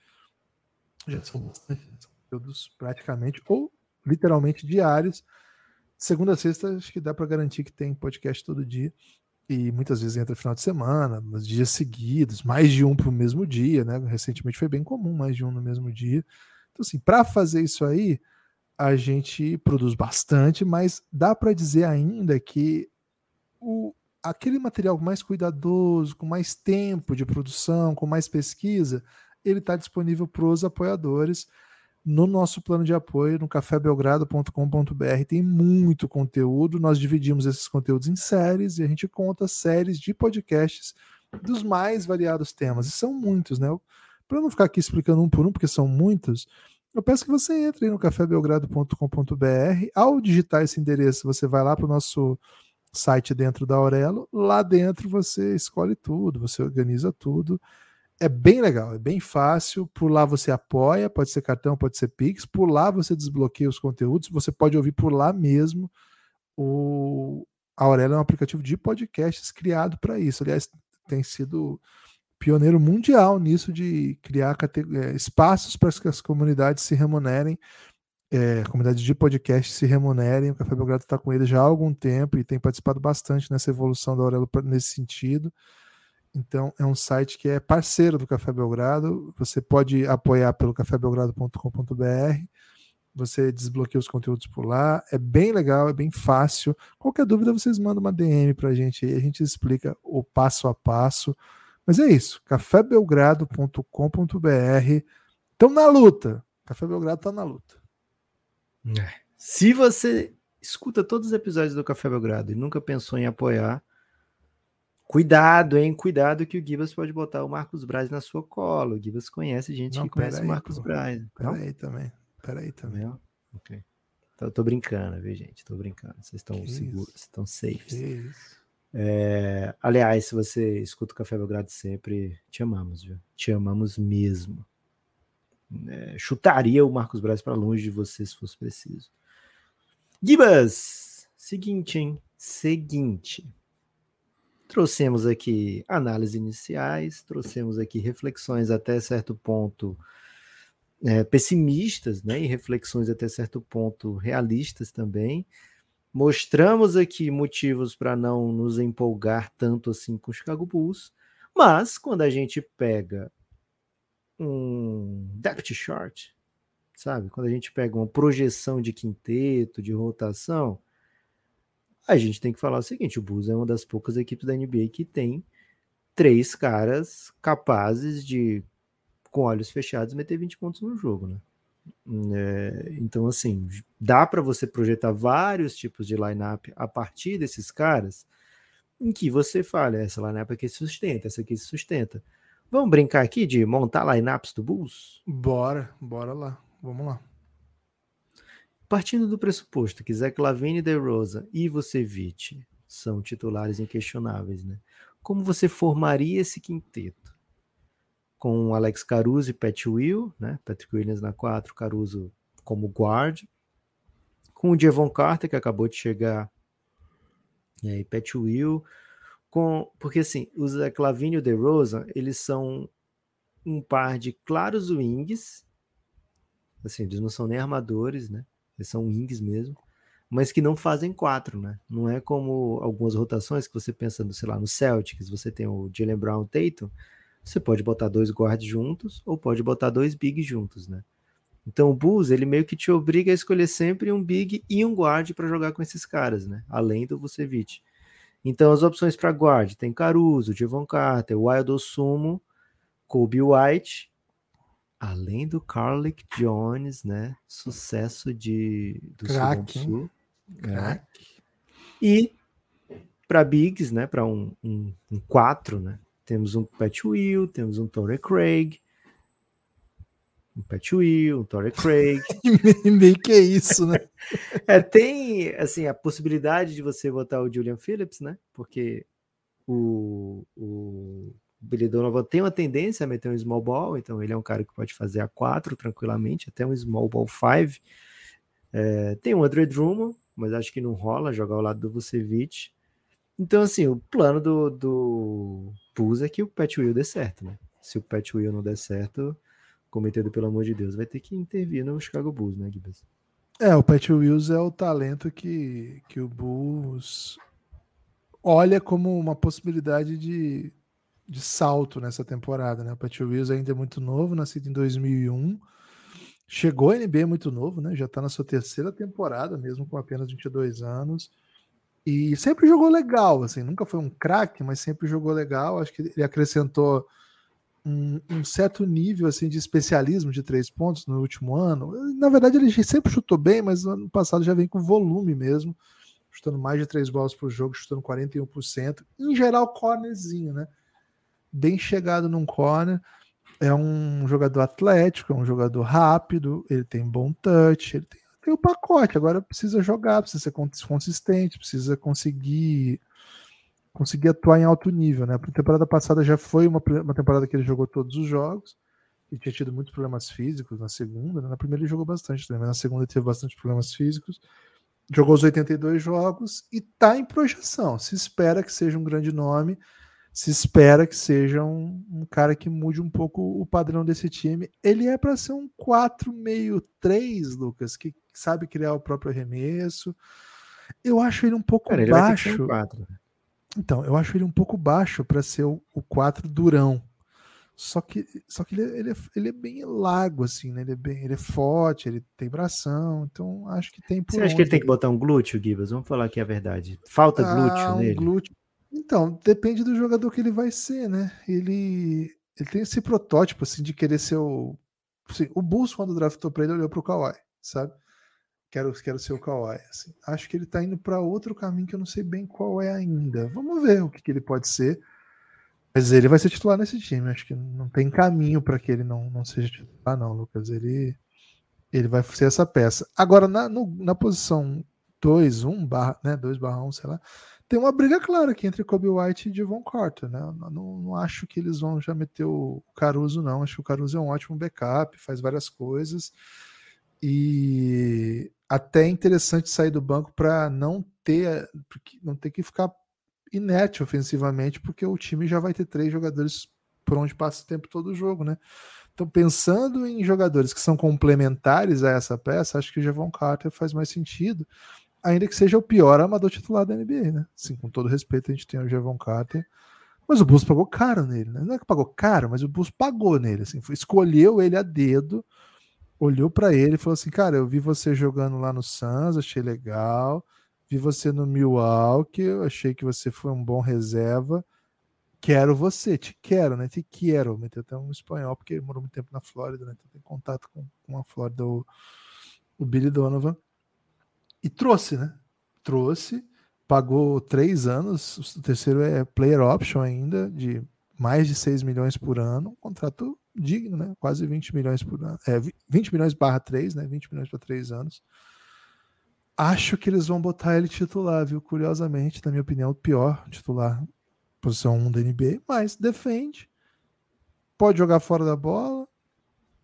já são bastante, conteúdos praticamente ou literalmente diários. Segunda a sexta, acho que dá para garantir que tem podcast todo dia. E muitas vezes entra final de semana, nos dias seguidos, mais de um para o mesmo dia, né? Recentemente foi bem comum mais de um no mesmo dia. Então, assim, para fazer isso aí, a gente produz bastante, mas dá para dizer ainda que o, aquele material mais cuidadoso, com mais tempo de produção, com mais pesquisa, ele está disponível para os apoiadores no nosso plano de apoio no cafébelgrado.com.br tem muito conteúdo. Nós dividimos esses conteúdos em séries e a gente conta séries de podcasts dos mais variados temas. E são muitos, né? Para não ficar aqui explicando um por um, porque são muitos, eu peço que você entre no cafébelgrado.com.br. Ao digitar esse endereço, você vai lá para o nosso site dentro da Aurelo. Lá dentro você escolhe tudo, você organiza tudo é bem legal, é bem fácil. Por lá você apoia, pode ser cartão, pode ser Pix. Por lá você desbloqueia os conteúdos, você pode ouvir por lá mesmo. O a Aurela é um aplicativo de podcasts criado para isso. Aliás, tem sido pioneiro mundial nisso de criar é, espaços para que as comunidades se remunerem, é, comunidades de podcast se remunerem. O Café Belgrado está com ele já há algum tempo e tem participado bastante nessa evolução da Aurelo nesse sentido. Então, é um site que é parceiro do Café Belgrado. Você pode apoiar pelo cafébelgrado.com.br. Você desbloqueia os conteúdos por lá. É bem legal, é bem fácil. Qualquer dúvida, vocês mandam uma DM para a gente aí. A gente explica o passo a passo Mas é isso, cafébelgrado.com.br. Estão na luta. Café Belgrado está na luta. É. Se você escuta todos os episódios do Café Belgrado e nunca pensou em apoiar, cuidado, hein? Cuidado que o Gibas pode botar o Marcos Braz na sua cola. O Gibas conhece gente Não, que conhece peraí, o Marcos pô. Braz. Peraí também. Peraí também. Ok. Então, eu tô brincando, viu, gente? Tô brincando. Vocês estão seguros, estão safes. Que isso. É, aliás, se você escuta o Café Belgrado sempre, te amamos, viu? Te amamos mesmo. É, chutaria o Marcos Braz para longe de você se fosse preciso. Gibas, seguinte, hein? Seguinte. Trouxemos aqui análises iniciais, trouxemos aqui reflexões até certo ponto é, pessimistas, né? E reflexões até certo ponto realistas também. Mostramos aqui motivos para não nos empolgar tanto assim com o Chicago Bulls, mas quando a gente pega um depth chart, sabe? Quando a gente pega uma projeção de quinteto, de rotação, a gente tem que falar o seguinte: o Bulls é uma das poucas equipes da NBA que tem três caras capazes de, com olhos fechados, meter 20 pontos no jogo, né? É, então, assim, dá para você projetar vários tipos de lineup a partir desses caras em que você fala, essa lineup aqui se sustenta, essa aqui se sustenta. Vamos brincar aqui de montar lineups do Bulls? Bora, bora lá. Vamos lá. Partindo do pressuposto que Zach Lavine, DeRozan e Vucevic são titulares inquestionáveis, né? Como você formaria esse quinteto? Com Alex Caruso e Pat Will, né? Patrick Williams na 4, Caruso como guard. Com o Devon Carter, que acabou de chegar, e aí Pat Will. Com, porque assim, o Zach Lavine e o DeRozan, eles são um par de claros wings, assim, eles não são nem armadores, né? Eles são wings mesmo, mas que não fazem quatro, né? Não é como algumas rotações que você pensa, no, sei lá, no Celtics, você tem o Jalen Brown Tatum, você pode botar dois guards juntos ou pode botar dois bigs juntos, né? Então o Bulls, ele meio que te obriga a escolher sempre um big e um guard para jogar com esses caras, né? Além do Vucevic. Então as opções para guard tem Caruso, Devon Carter, Wild Osumo, Kobe White, além do Carlick Jones, né? Sucesso de do Crack, Sul. É. Crack. E para bigs, né? Para um, um, um 4, né? Temos um Pat Will, temos um Torrey Craig, um Pat Will, um Torrey Craig. Meio que é isso, né? É, tem assim a possibilidade de você botar o Julian Phillips, né? Porque o, o Billy Donovan tem uma tendência a meter um small ball, então ele é um cara que pode fazer a 4 tranquilamente, até um small ball 5. É, tem o Andre Drummond, mas acho que não rola jogar ao lado do Vucevic. Então, assim, o plano do, do Bulls é que o Pat Will dê certo, né? Se o Pat Will não der certo, cometido pelo amor de Deus, vai ter que intervir no Chicago Bulls, né, Gibbs? É, o Pat Wills é o talento que, que o Bulls olha como uma possibilidade de, de salto nessa temporada, né? O Pat Wills ainda é muito novo, nascido em 2001, chegou à NBA muito novo, né? Já tá na sua terceira temporada, mesmo com apenas 22 anos. E sempre jogou legal, assim, nunca foi um craque, mas sempre jogou legal. Acho que ele acrescentou um, um, certo nível assim de especialismo de três pontos no último ano. Na verdade, ele sempre chutou bem, mas no ano passado já vem com volume mesmo, chutando mais de três bolas por jogo, chutando 41%. Em geral, cornerzinho, né? Bem chegado num corner. É um jogador atlético, é um jogador rápido, ele tem bom touch, ele tem, tem o pacote. Agora precisa jogar, precisa ser consistente, precisa conseguir conseguir atuar em alto nível, né? A temporada passada já foi uma, uma temporada que ele jogou todos os jogos e tinha tido muitos problemas físicos na segunda, né? Na primeira ele jogou bastante também, mas na segunda teve bastante problemas físicos. Jogou os 82 jogos e tá em projeção. Se espera que seja um grande nome, se espera que seja um, um cara que mude um pouco o padrão desse time. Ele é para ser um 4 meio 3, Lucas, que sabe criar o próprio arremesso. Eu acho ele um pouco Cara, baixo. 4. Então, eu acho ele um pouco baixo para ser o, o 4 durão. Só que, só que ele, ele, é, ele é bem largo, assim, né? Ele é, bem, ele é forte, ele tem bração, então acho que tem Você acha que ele tem que botar um glúteo, Gibas? Vamos falar aqui a verdade. Falta glúteo ah, um nele? Glúteo. Então, depende do jogador que ele vai ser, né? Ele, ele tem esse protótipo, assim, de querer ser o... Assim, o Bulls, quando draftou pra ele, olhou pro Kawhi, sabe? Quero, quero ser o Kawhi, assim. Acho que ele tá indo para outro caminho que eu não sei bem qual é ainda. Vamos ver o que, que ele pode ser. Mas ele vai ser titular nesse time. Acho que não tem caminho para que ele não, não seja titular, não, Lucas. Ele, ele vai ser essa peça. Agora, na, no, na posição 2, 1, barra, né, 2 barra 1, sei lá, tem uma briga clara aqui entre Kobe White e Devon Carter, né? Não, não, acho que eles vão já meter o Caruso, não. Acho que o Caruso é um ótimo backup, faz várias coisas. E até é interessante sair do banco para não ter, não ter que ficar inerte ofensivamente, porque o time já vai ter três jogadores por onde passa o tempo todo o jogo, né? Então, pensando em jogadores que são complementares a essa peça, acho que o Javon Carter faz mais sentido, ainda que seja o pior amador titular da NBA, né? Sim, com todo respeito, a gente tem o Javon Carter, mas o Bulls pagou caro nele, né? Não é que pagou caro, mas o Bulls pagou nele, assim, escolheu ele a dedo, olhou para ele e falou assim: Cara, eu vi você jogando lá no Suns, achei legal, vi você no Milwaukee, achei que você foi um bom reserva quero você, te quero, né? Te quero. Meteu até um espanhol, porque ele morou muito tempo na Flórida, né? Então tem contato com, com a Flórida, o, o Billy Donovan. E trouxe, né? Trouxe, pagou três anos, o terceiro é player option ainda, de mais de 6 milhões por ano, um contrato digno, né? Quase 20 milhões por ano. É, 20 milhões barra 3, né? 20 milhões para 3 anos. Acho que eles vão botar ele titular, viu? Curiosamente, na minha opinião, o pior titular posição 1 da NBA, mas defende, pode jogar fora da bola,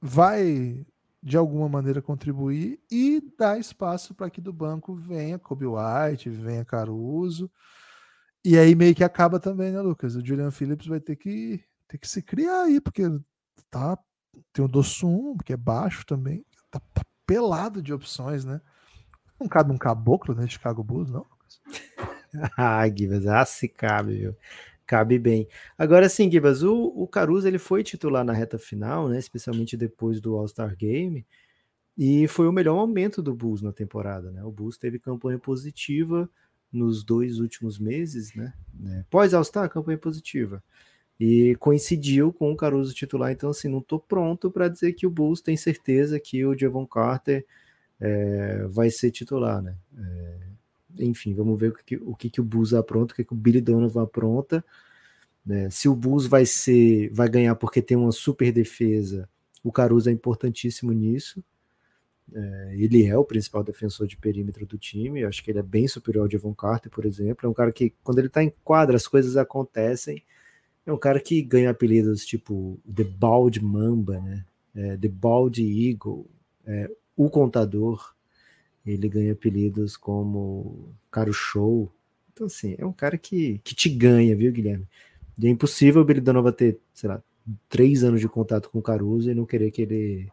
vai de alguma maneira contribuir e dá espaço para que do banco venha Kobe White, venha Caruso. E aí meio que acaba também, né, Lucas? O Julian Phillips vai ter que ter que se criar aí, porque tá tem o Dossum, que é baixo também, tá, tá pelado de opções, né? Não cabe um caboclo né, Chicago Bulls, não, ah, Givas, ah, se cabe, viu? Cabe bem. Agora sim, Gibas, o, o Caruso ele foi titular na reta final, né? Especialmente depois do All-Star Game. E foi o melhor momento do Bulls na temporada, né? O Bulls teve campanha positiva nos dois últimos meses, né? É, pós All-Star, campanha positiva. E coincidiu com o Caruso titular, então assim, não tô pronto para dizer que o Bulls tem certeza que o Javon Carter é, vai ser titular, né? É, enfim, vamos ver o que, o, que, que o Bulls apronta, o que, que o Billy Donovan apronta. Né? Se o Bulls vai ser, vai ganhar porque tem uma super defesa, o Caruso é importantíssimo nisso. É, ele é o principal defensor de perímetro do time. Eu acho que ele é bem superior ao Devon Carter, por exemplo. É um cara que, quando ele está em quadra, as coisas acontecem. É um cara que ganha apelidos tipo The Bald Mamba, né? É, The Bald Eagle, é, o Contador. Ele ganha apelidos como Caro Show. Então, assim, é um cara que, que te ganha, viu, Guilherme? E é impossível o Billy Donovan ter, sei lá, três anos de contato com o Caruso e não querer que ele.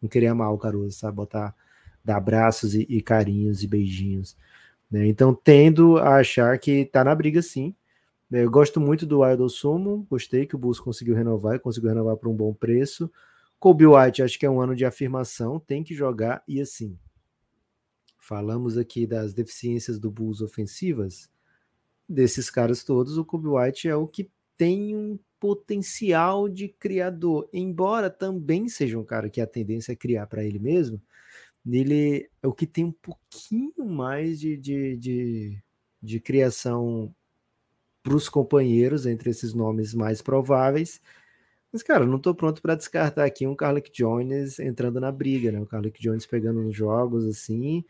Não querer amar o Caruso, sabe? Botar, dar abraços e, e carinhos e beijinhos. Né? Então, tendo a achar que tá na briga sim. Eu gosto muito do Idol Sumo, gostei que o Bulls conseguiu renovar e conseguiu renovar por um bom preço. Kobe White, acho que é um ano de afirmação, tem que jogar e assim, Falamos aqui das deficiências do Bulls ofensivas. Desses caras todos, o Kobe White é o que tem um potencial de criador, embora também seja um cara que a tendência é criar para ele mesmo. Ele é o que tem um pouquinho mais de, de, de, de criação para os companheiros entre esses nomes mais prováveis. Mas, cara, não estou pronto para descartar aqui um Carlick Jones entrando na briga, né? O Carlick Jones pegando nos jogos assim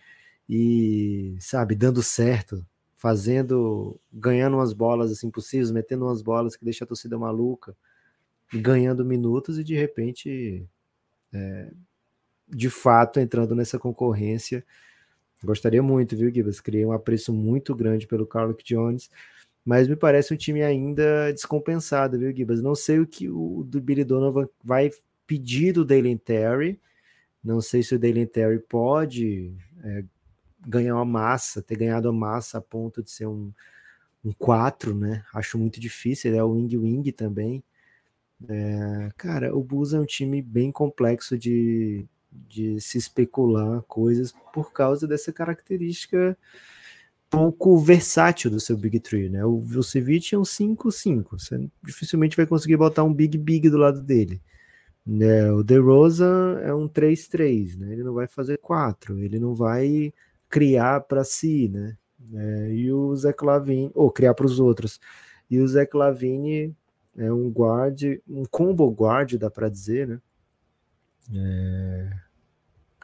e, sabe, dando certo, fazendo, ganhando umas bolas assim possíveis, metendo umas bolas que deixa a torcida maluca, ganhando minutos e de repente, é, de fato, entrando nessa concorrência. Gostaria muito, viu, Gibas? Criei um apreço muito grande pelo Carlos Jones, mas me parece um time ainda descompensado, viu, Gibas? Não sei o que o do Billy Donovan vai pedir do Dalen Terry, não sei se o Dalen Terry pode é, ganhar uma massa, ter ganhado a massa a ponto de ser um, um 4, né? Acho muito difícil, ele é o Wing Wing também. É, cara, o Bulls é um time bem complexo de, de se especular coisas por causa dessa característica pouco versátil do seu Big Tree, né? O Vucevic é um 5-5, você dificilmente vai conseguir botar um Big Big do lado dele. Né? O DeRozan é um 3-3, né? Ele não vai fazer 4, ele não vai criar para si, né? É, e o Zé Clavini, ou criar para os outros. E o Zé Clavini é um guard, um combo guard, dá para dizer, né? É,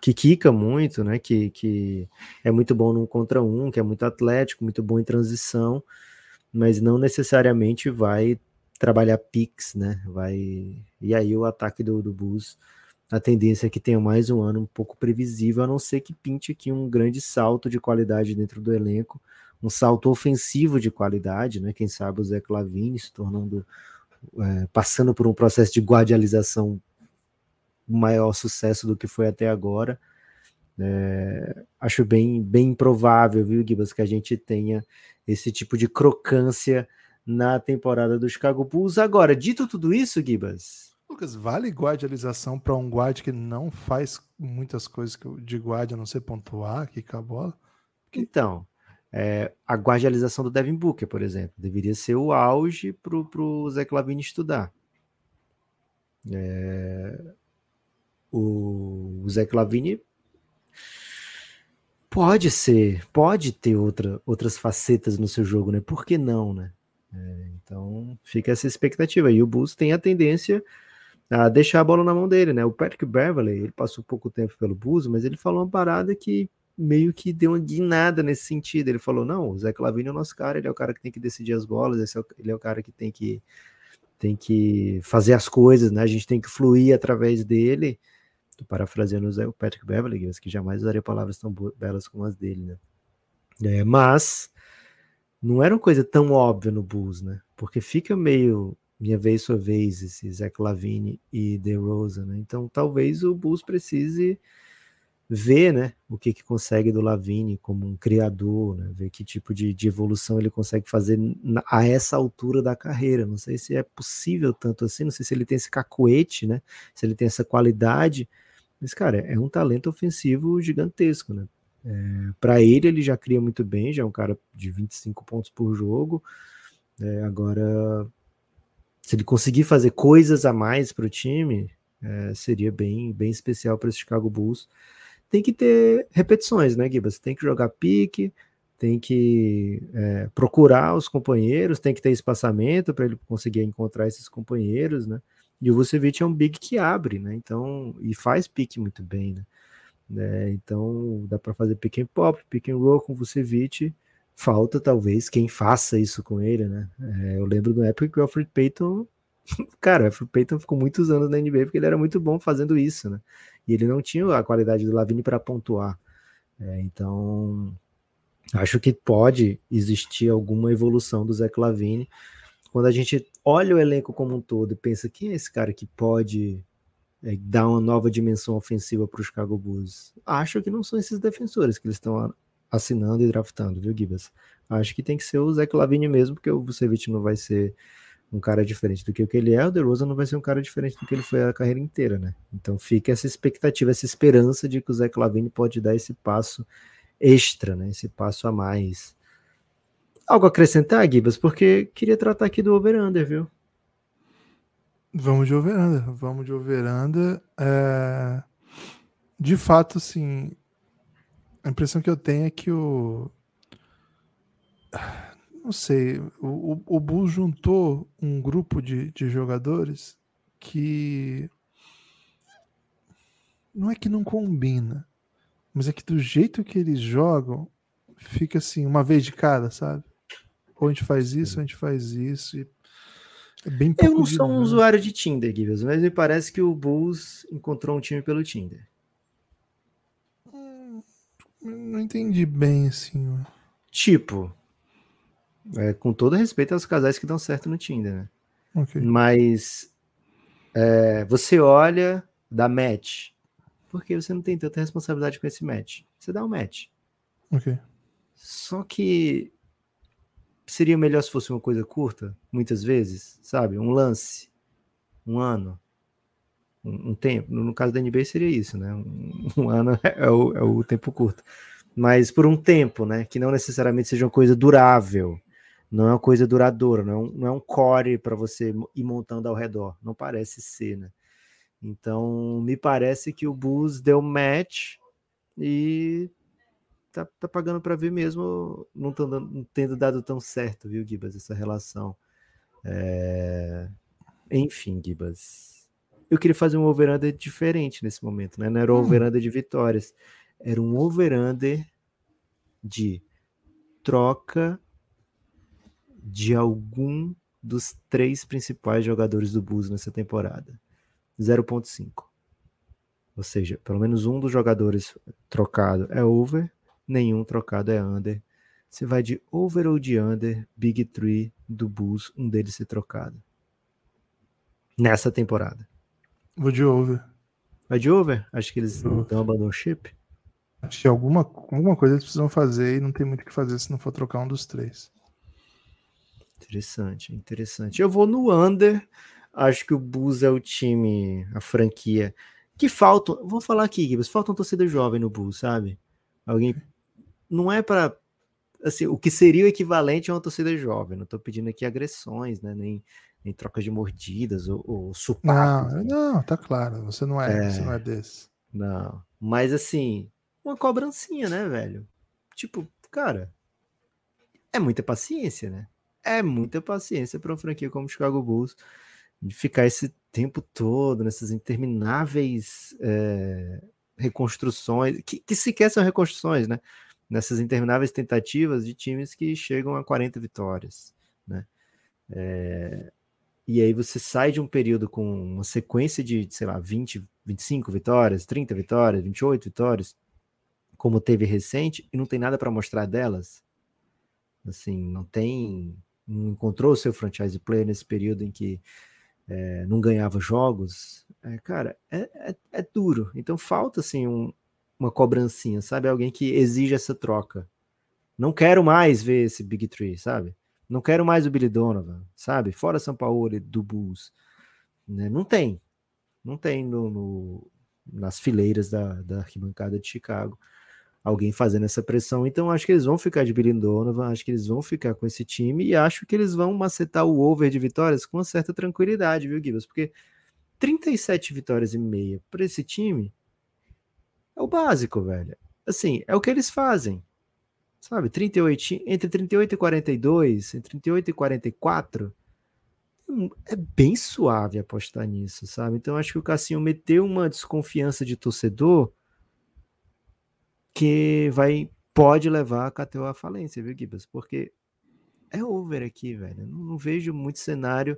que quica muito, né? Que, que é muito bom num contra um, que é muito atlético, muito bom em transição, mas não necessariamente vai trabalhar picks, né? Vai e aí o ataque do, do Bulls, a tendência é que tenha mais um ano um pouco previsível, a não ser que pinte aqui um grande salto de qualidade dentro do elenco, um salto ofensivo de qualidade, né? Quem sabe o Zé Clavini se tornando é, passando por um processo de guardialização maior sucesso do que foi até agora. É, acho bem, bem improvável, viu, Gibas, que a gente tenha esse tipo de crocância na temporada do Chicago Bulls. Agora, dito tudo isso, Gibas. Lucas, vale guardialização para um guarda que não faz muitas coisas de guarda, a não ser pontuar, quicar a bola? Que... Então, é, a guardialização do Devin Booker, por exemplo, deveria ser o auge para o Zé Clavini estudar. É, o, o Clavini pode ser, pode ter outra, outras facetas no seu jogo, né? Por que não, né? É, então fica essa expectativa. E o Bulls tem a tendência a deixar a bola na mão dele, né? O Patrick Beverly, ele passou pouco tempo pelo Bulls, mas ele falou uma parada que meio que deu uma guinada nesse sentido. Ele falou: não, o Zé Clavini é o nosso cara, ele é o cara que tem que decidir as bolas, é o, ele é o cara que tem que, tem que fazer as coisas, né? A gente tem que fluir através dele. Tô parafraseando o Patrick Beverly, que jamais usaria palavras tão belas como as dele, né? É, mas não era uma coisa tão óbvia no Bulls, né? Porque fica meio minha vez, sua vez, esse Zach Lavine e DeRozan, né? Então talvez o Bulls precise ver né, o que, que consegue do Lavine como um criador, né, ver que tipo de, de evolução ele consegue fazer na, a essa altura da carreira. Não sei se é possível tanto assim, não sei se ele tem esse cacuete, né, se ele tem essa qualidade, mas, cara, é um talento ofensivo gigantesco. Né? É, Para ele, ele já cria muito bem, já é um cara de 25 pontos por jogo. É, agora, se ele conseguir fazer coisas a mais para o time, é, seria bem, bem especial para esse Chicago Bulls tem que ter repetições, né, Giba? Você tem que jogar pique, tem que é, procurar os companheiros, tem que ter espaçamento para ele conseguir encontrar esses companheiros, né? E o Vucevic é um big que abre, né? Então, e faz pique muito bem, né? É, então, dá para fazer pick and pop, pick and roll com o Vucevic. Falta, talvez, quem faça isso com ele, né? É, eu lembro do época que o Alfred Payton cara, o Alfred Payton ficou muitos anos na NBA porque ele era muito bom fazendo isso, né? E ele não tinha a qualidade do Lavine para pontuar. É, então, acho que pode existir alguma evolução do Zé Lavine. Quando a gente olha o elenco como um todo e pensa quem é esse cara que pode é, dar uma nova dimensão ofensiva para os Chicago Bulls, acho que não são esses defensores que eles estão assinando e draftando, viu, Gibas? Acho que tem que ser o Zé Lavine mesmo, porque o Vucevic não vai ser um cara diferente do que o que ele é, o DeRozan não vai ser um cara diferente do que ele foi a carreira inteira, né? Então fica essa expectativa, essa esperança de que o Zé Clavini pode dar esse passo extra, né? Esse passo a mais. Algo a acrescentar, Gibas? Porque queria tratar aqui do over-under, viu? Vamos de over-under, vamos de over-under. É... De fato, sim, a impressão que eu tenho é que o não sei, o, o Bulls juntou um grupo de, de jogadores que não é que não combina, mas é que do jeito que eles jogam, fica assim, uma vez de cada, sabe? Ou a gente faz isso, ou a gente faz isso. E é bem Eu não sou um usuário de Tinder, Gibbs, mas me parece que o Bulls encontrou um time pelo Tinder. Hum, não entendi bem, assim. Tipo, é, com todo respeito aos casais que dão certo no Tinder, né? Okay. Mas é, você olha, dá match. Porque você não tem tanta responsabilidade com esse match. Você dá um match. Ok. Só que seria melhor se fosse uma coisa curta, muitas vezes, sabe? Um lance, um ano, um, um tempo. No caso da NBA seria isso, né? Um, um ano é o, é o tempo curto. mas por um tempo, né? Que não necessariamente seja uma coisa durável, não é uma coisa duradoura, não é um, não é um core para você ir montando ao redor, não parece ser, né? Então, me parece que o Bulls deu match e tá, tá pagando para ver mesmo, não, tão, não tendo dado tão certo, viu, Gibas, essa relação. É... Enfim, Gibas. Eu queria fazer um over-under diferente nesse momento, né? Não era um hum. over-under de vitórias era um over-under de troca de algum dos três principais jogadores do Bulls nessa temporada. 0.5. Ou seja, pelo menos um dos jogadores trocado é over, nenhum trocado é under. Você vai de over ou de under, Big Three do Bulls, um deles ser trocado. Nessa temporada. Vou de over. Vai de over? Acho que eles não dão abandon ship. Acho que alguma, alguma coisa eles precisam fazer e não tem muito o que fazer se não for trocar um dos três. Interessante, interessante. Eu vou no under. Acho que o Bulls é o time, a franquia que falta. Vou falar aqui, Gibbs, falta um torcedor jovem no Bulls, sabe? Alguém. Não é para assim, o que seria o equivalente a uma torcida jovem. Não estou pedindo aqui agressões, né? Nem, nem trocas de mordidas ou, ou Não, né? não, tá claro. Você não é, é, você não é desse. Não, mas assim, uma cobrancinha, né, velho? Tipo, cara, é muita paciência, né? É muita paciência para uma franquia como o Chicago Bulls de ficar esse tempo todo nessas intermináveis é, reconstruções, que, que sequer são reconstruções, né? Nessas intermináveis tentativas de times que chegam a 40 vitórias, né? É, e aí você sai de um período com uma sequência de, sei lá, 20, 25 vitórias, 30 vitórias, 28 vitórias, como teve recente, e não tem nada para mostrar delas. Assim, não tem. Não encontrou o seu franchise player nesse período em que é, não ganhava jogos. É, cara, é, é, é, duro. Então falta, assim, um, uma cobrancinha, sabe? Alguém que exige essa troca. Não quero mais ver esse Big Tree, sabe? Não quero mais o Billy Donovan, sabe? Fora São Paulo do Bulls. Né? Não tem. Não tem no, no, nas fileiras da, da arquibancada de Chicago alguém fazendo essa pressão. Então acho que eles vão ficar de Billy Donovan, acho que eles vão ficar com esse time e acho que eles vão macetar o over de vitórias com uma certa tranquilidade, viu, Gibbs? Porque 37 vitórias e meia para esse time é o básico, velho. Assim, é o que eles fazem. Sabe, 38, entre 38 e 42, entre 38 e 44, hum, é bem suave apostar nisso, sabe? Então acho que o Cassinho meteu uma desconfiança de torcedor que vai pode levar a KTO à falência, viu, Gibas? Porque é over aqui, velho. Não, não vejo muito cenário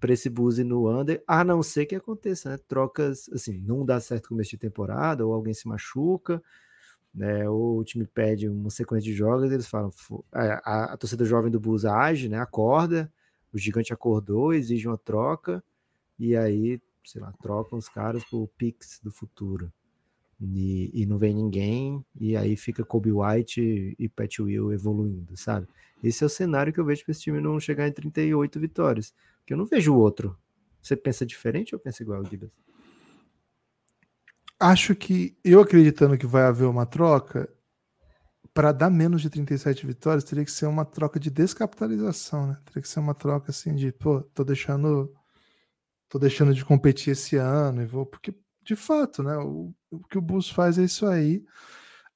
para esse Buzzi no under, a não ser que aconteça, né? Trocas, assim, não dá certo começo de temporada, ou alguém se machuca, né? Ou o time pede uma sequência de jogos, eles falam, a, a, a torcida jovem do Buzzi age, né? Acorda, o gigante acordou, exige uma troca, e aí, sei lá, trocam os caras por Pix do futuro e, e, não vem ninguém, e aí fica Kobe White e, e Pat Will evoluindo, sabe? Esse é o cenário que eu vejo para esse time não chegar em 38 vitórias, que eu não vejo outro. Você pensa diferente ou pensa igual, Gibas? Acho que, eu acreditando que vai haver uma troca, para dar menos de 37 vitórias, teria que ser uma troca de descapitalização, né? Teria que ser uma troca assim de, pô, tô deixando tô deixando de competir esse ano e vou porque de fato, né? O, o que o Bulls faz é isso aí.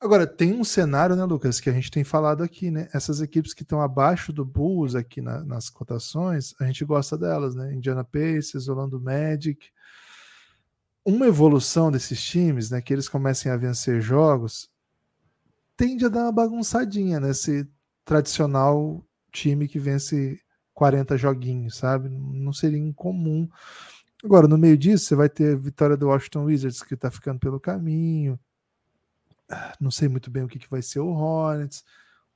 Agora, tem um cenário, né, Lucas, que a gente tem falado aqui, né? Essas equipes que estão abaixo do Bulls aqui na, nas cotações, a gente gosta delas, né? Indiana Pacers, Orlando Magic. Uma evolução desses times, né? Que eles comecem a vencer jogos, tende a dar uma bagunçadinha nesse tradicional time que vence 40 joguinhos, sabe? Não seria incomum. Agora, no meio disso, você vai ter a vitória do Washington Wizards, que está ficando pelo caminho. Não sei muito bem o que, que vai ser o Hornets.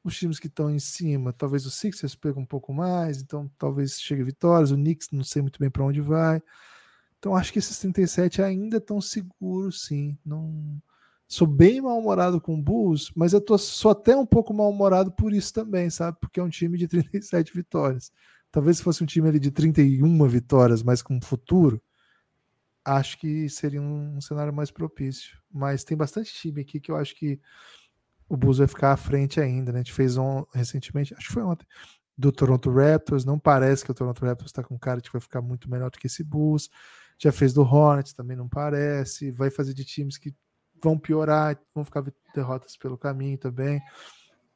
Os times que estão em cima, talvez o Sixers pegue um pouco mais, então talvez chegue vitórias. O Knicks, não sei muito bem para onde vai. Então acho que esses 37 ainda estão seguros, sim. Não sou bem mal-humorado com o Bulls, mas eu tô, sou até um pouco mal-humorado por isso também, sabe? Porque é um time de 37 vitórias. Talvez se fosse um time ali de 31 vitórias, mas com futuro, acho que seria um, um, cenário mais propício. Mas tem bastante time aqui que eu acho que o Bulls vai ficar à frente ainda, né? A gente fez um recentemente, acho que foi ontem, do Toronto Raptors. Não parece que o Toronto Raptors está com cara de que vai ficar muito melhor do que esse Bulls. Já fez do Hornets, também não parece. Vai fazer de times que vão piorar, vão ficar derrotas pelo caminho também.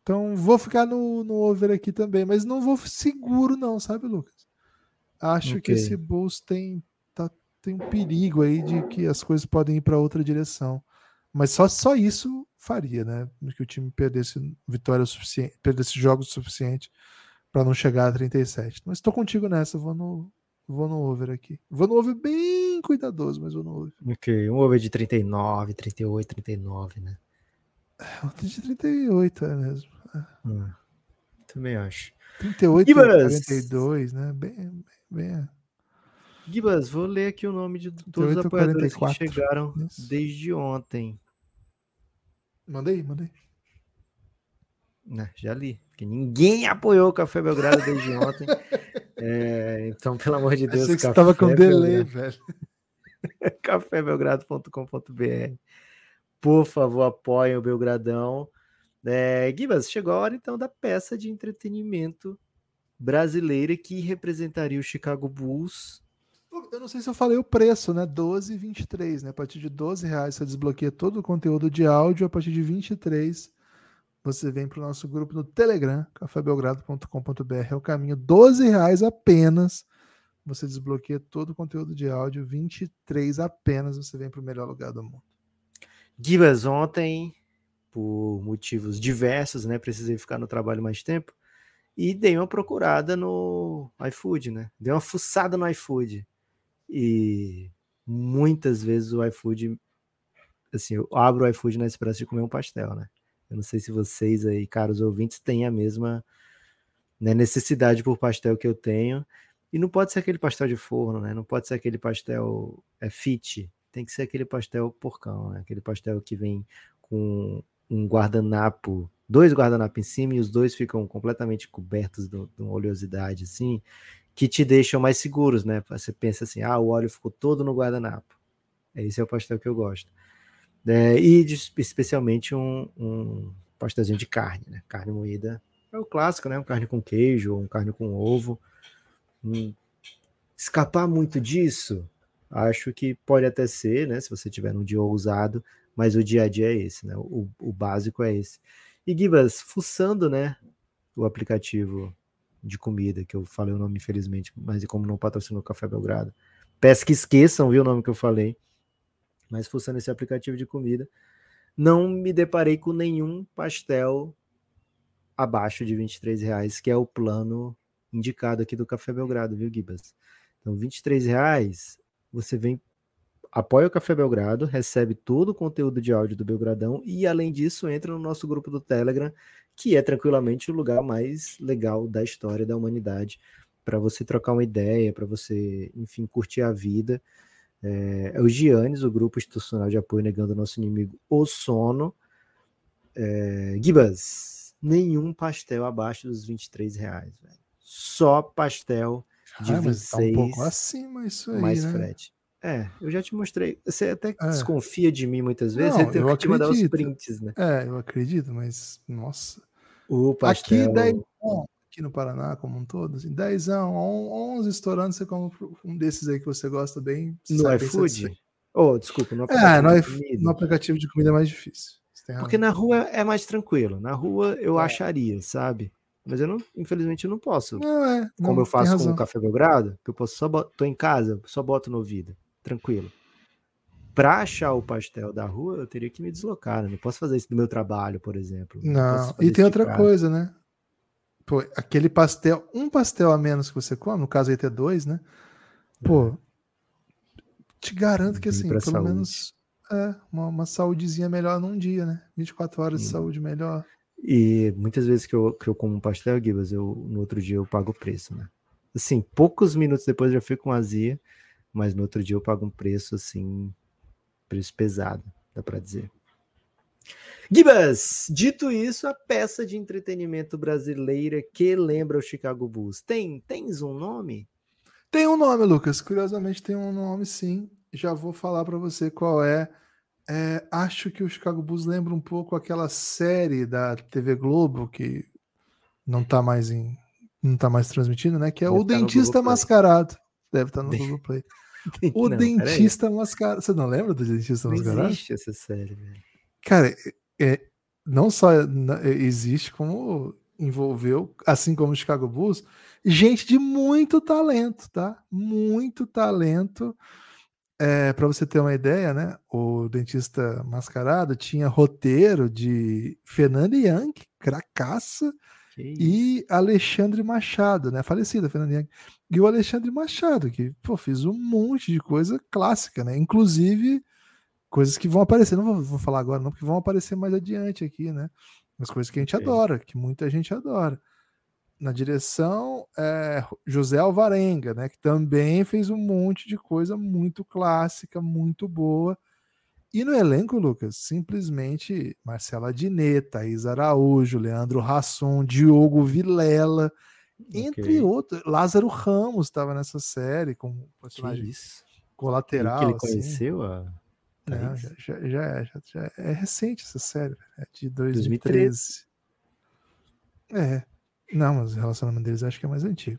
Então vou ficar no, no over aqui também, mas não vou seguro, não, sabe, Lucas? Acho okay. que esse Bulls tem, tem um perigo aí de que as coisas podem ir para outra direção. Mas só, só isso faria, né? Que o time perdesse vitória suficiente, perdesse jogos suficiente para não chegar a 37. Mas estou contigo nessa, vou no, vou no over aqui. Vou no over bem cuidadoso, mas vou no over. Ok, um over de 39, 38, 39, né? É, um de 38 é mesmo. É. Hum, também acho. 38, Gibas. 42, né? Bem, bem, bem. Gibas, vou ler aqui o nome de todos 38, os apoiadores 44. que chegaram Isso. desde ontem. Mandei, mandei. Né, já li, porque ninguém apoiou o Café Belgrado desde ontem. É, então, pelo amor de Deus, Achei que estava com delay, velho. cafébelgrado.com.br Por favor, apoiem o Belgradão. É, Gibas, chegou a hora então da peça de entretenimento brasileira que representaria o Chicago Bulls. Eu não sei se eu falei o preço, né? 12,23, né? A partir de 12 reais você desbloqueia todo o conteúdo de áudio, a partir de 23 você vem para o nosso grupo no Telegram, cafébelgrado.com.br. É o caminho, 12 reais apenas. Você desbloqueia todo o conteúdo de áudio, 23 apenas. Você vem para o melhor lugar do mundo. Gibas, ontem, por motivos diversos, né? Precisei ficar no trabalho mais tempo. E dei uma procurada no iFood, né? Dei uma fuçada no iFood. E muitas vezes o iFood, assim, eu abro o iFood na esperança de comer um pastel, né? Eu não sei se vocês aí, caros ouvintes, têm a mesma né, necessidade por pastel que eu tenho. E não pode ser aquele pastel de forno, né? Não pode ser aquele pastel é, fit. Tem que ser aquele pastel porcão, né? Aquele pastel que vem com um guardanapo, dois guardanapos em cima e os dois ficam completamente cobertos de uma oleosidade, assim, que te deixam mais seguros, né? Você pensa assim, ah, o óleo ficou todo no guardanapo. Esse é o pastel que eu gosto. É, e de, especialmente um, um pastelzinho de carne, né? Carne moída é o clássico, né? Um carne com queijo um carne com ovo. Hum, escapar muito disso, acho que pode até ser, né? Se você tiver um dia ousado, mas o dia a dia é esse, né? O, o básico é esse. E Gibas, fuçando, né? O aplicativo de comida, que eu falei o nome, infelizmente, mas como não patrocinou o Café Belgrado. Peço que esqueçam, viu, o nome que eu falei mas fuçando esse aplicativo de comida, não me deparei com nenhum pastel abaixo de 23 reais, que é o plano indicado aqui do Café Belgrado, viu, Gibas? Então, 23 reais, você vem, apoia o Café Belgrado, recebe todo o conteúdo de áudio do Belgradão e, além disso, entra no nosso grupo do Telegram, que é tranquilamente o lugar mais legal da história da humanidade, para você trocar uma ideia, para você, enfim, curtir a vida. É, é o Giannis, o grupo institucional de apoio negando ao nosso inimigo o sono. É, Gibas, nenhum pastel abaixo dos 23 reais, velho. Só pastel de ah, 26. Tá um pouco acima isso aí, mais né? frete. É, eu já te mostrei. Você até é. desconfia de mim muitas vezes, Não, eu que te mandar os prints, né? É, eu acredito, mas nossa. O pastel... Aqui daí, aqui no Paraná como um todo, assim, 10, 11 estourando, você compra um desses aí que você gosta bem. No iFood? Oh, desculpa, no aplicativo, é, no, de no aplicativo de comida é mais difícil. Porque na rua é mais tranquilo. Na rua eu é. acharia, sabe? Mas eu não, infelizmente, eu não posso. Não, é, não, Como eu faço com o Café Belgrado, que eu posso só tô em casa, só boto no ouvido, tranquilo. Para achar o pastel da rua, eu teria que me deslocar. Né? Não posso fazer isso do meu trabalho, por exemplo. Não, não e tem outra coisa, né? Pô, aquele pastel, um pastel a menos que você come, no caso aí ter dois, né? Pô, te garanto que assim, pelo saúde. menos é, uma, uma saúdezinha melhor num dia, né? 24 horas de saúde melhor. E muitas vezes que eu, que eu como um pastel, Gibas, eu, no outro dia eu pago o preço, né? Assim, poucos minutos depois eu já fico com azia, mas no outro dia eu pago um preço, assim, preço pesado, dá pra dizer. Gibas, dito isso, a peça de entretenimento brasileira que lembra o Chicago Bulls, tem, tens um nome? Tem um nome, Lucas. Curiosamente tem um nome, sim. Já vou falar para você qual é É, acho que o Chicago Bulls lembra um pouco aquela série da TV Globo que não tá mais em não tá mais transmitindo, né? Que é Deve o tá Dentista Mascarado. Deve estar tá no Google Play. O não, Dentista Mascarado. Você não lembra do Dentista não Mascarado? Existe essa série, velho. Cara, é, não só existe, como envolveu, assim como o Chicago Bulls, gente de muito talento, tá? Muito talento. É, para você ter uma ideia, né? O dentista mascarado tinha roteiro de Fernando Young, cracaça, e Alexandre Machado, né? Falecido Fernando Young. E o Alexandre Machado, que pô, fez um monte de coisa clássica, né? Inclusive coisas que vão aparecer, não vou, vou falar agora, não, porque vão aparecer mais adiante aqui, né? As coisas que a gente adora, que muita gente adora na direção é, José Alvarenga, né, que também fez um monte de coisa muito clássica, muito boa. E no elenco, Lucas, simplesmente Marcela Dinet, Thaís Araújo, Leandro Rasson, Diogo Vilela, okay. entre outros. Lázaro Ramos estava nessa série como personagem colateral. que ele assim. conheceu a. Não, já, já, já, é, já, já, é recente essa série, é de 2013. 2013. É. Não, mas o relacionamento deles acho que é mais antigo.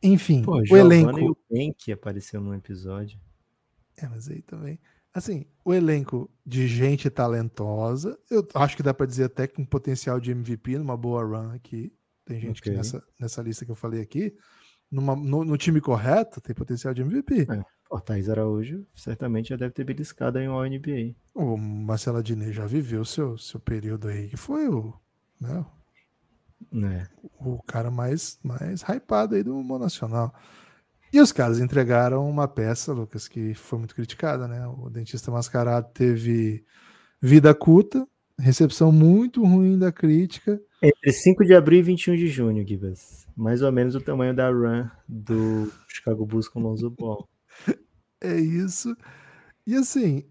Enfim, Pô, o elenco. E o Bank apareceu num episódio. É, mas aí também. Assim, o elenco de gente talentosa, eu acho que dá para dizer até com potencial de MVP numa boa run aqui. Tem gente okay. que nessa, nessa lista que eu falei aqui, numa, no, no time correto, tem potencial de MVP. É. O Thais Araújo certamente já deve ter beliscado em uma NBA. O Marcelo Adnet já viveu seu, seu período aí, que foi o, né, é. O cara mais, mais hypado aí do nacional. E os caras entregaram uma peça, Lucas, que foi muito criticada, né? O Dentista Mascarado teve vida curta, recepção muito ruim da crítica. Entre 5 de abril e 21 de junho, Gibas. Mais ou menos o tamanho da run do Chicago Bulls com Lonzo Ball. é isso. E assim,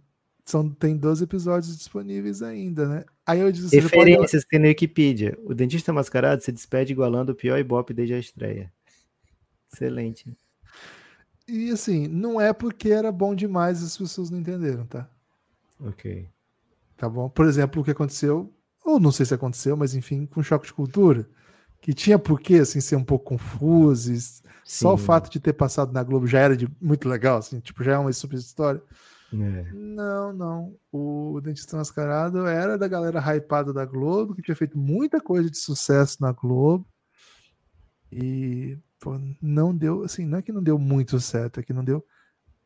são, tem 12 episódios disponíveis ainda, né? Aí eu disse, Referências pode... tem no Wikipedia. O dentista mascarado se despede igualando o pior ibope desde a estreia. Excelente. E assim, não é porque era bom demais as pessoas não entenderam, tá? Ok. Tá bom? Por exemplo, o que aconteceu, ou não sei se aconteceu, mas enfim, com choque de cultura, que tinha por que assim, ser um pouco confuso. Só o fato de ter passado na Globo já era de, muito legal, assim, tipo, já é uma super história. É. Não, não. O Dentista Mascarado era da galera hypada da Globo, que tinha feito muita coisa de sucesso na Globo. E pô, não deu, assim, não é que não deu muito certo, é que não deu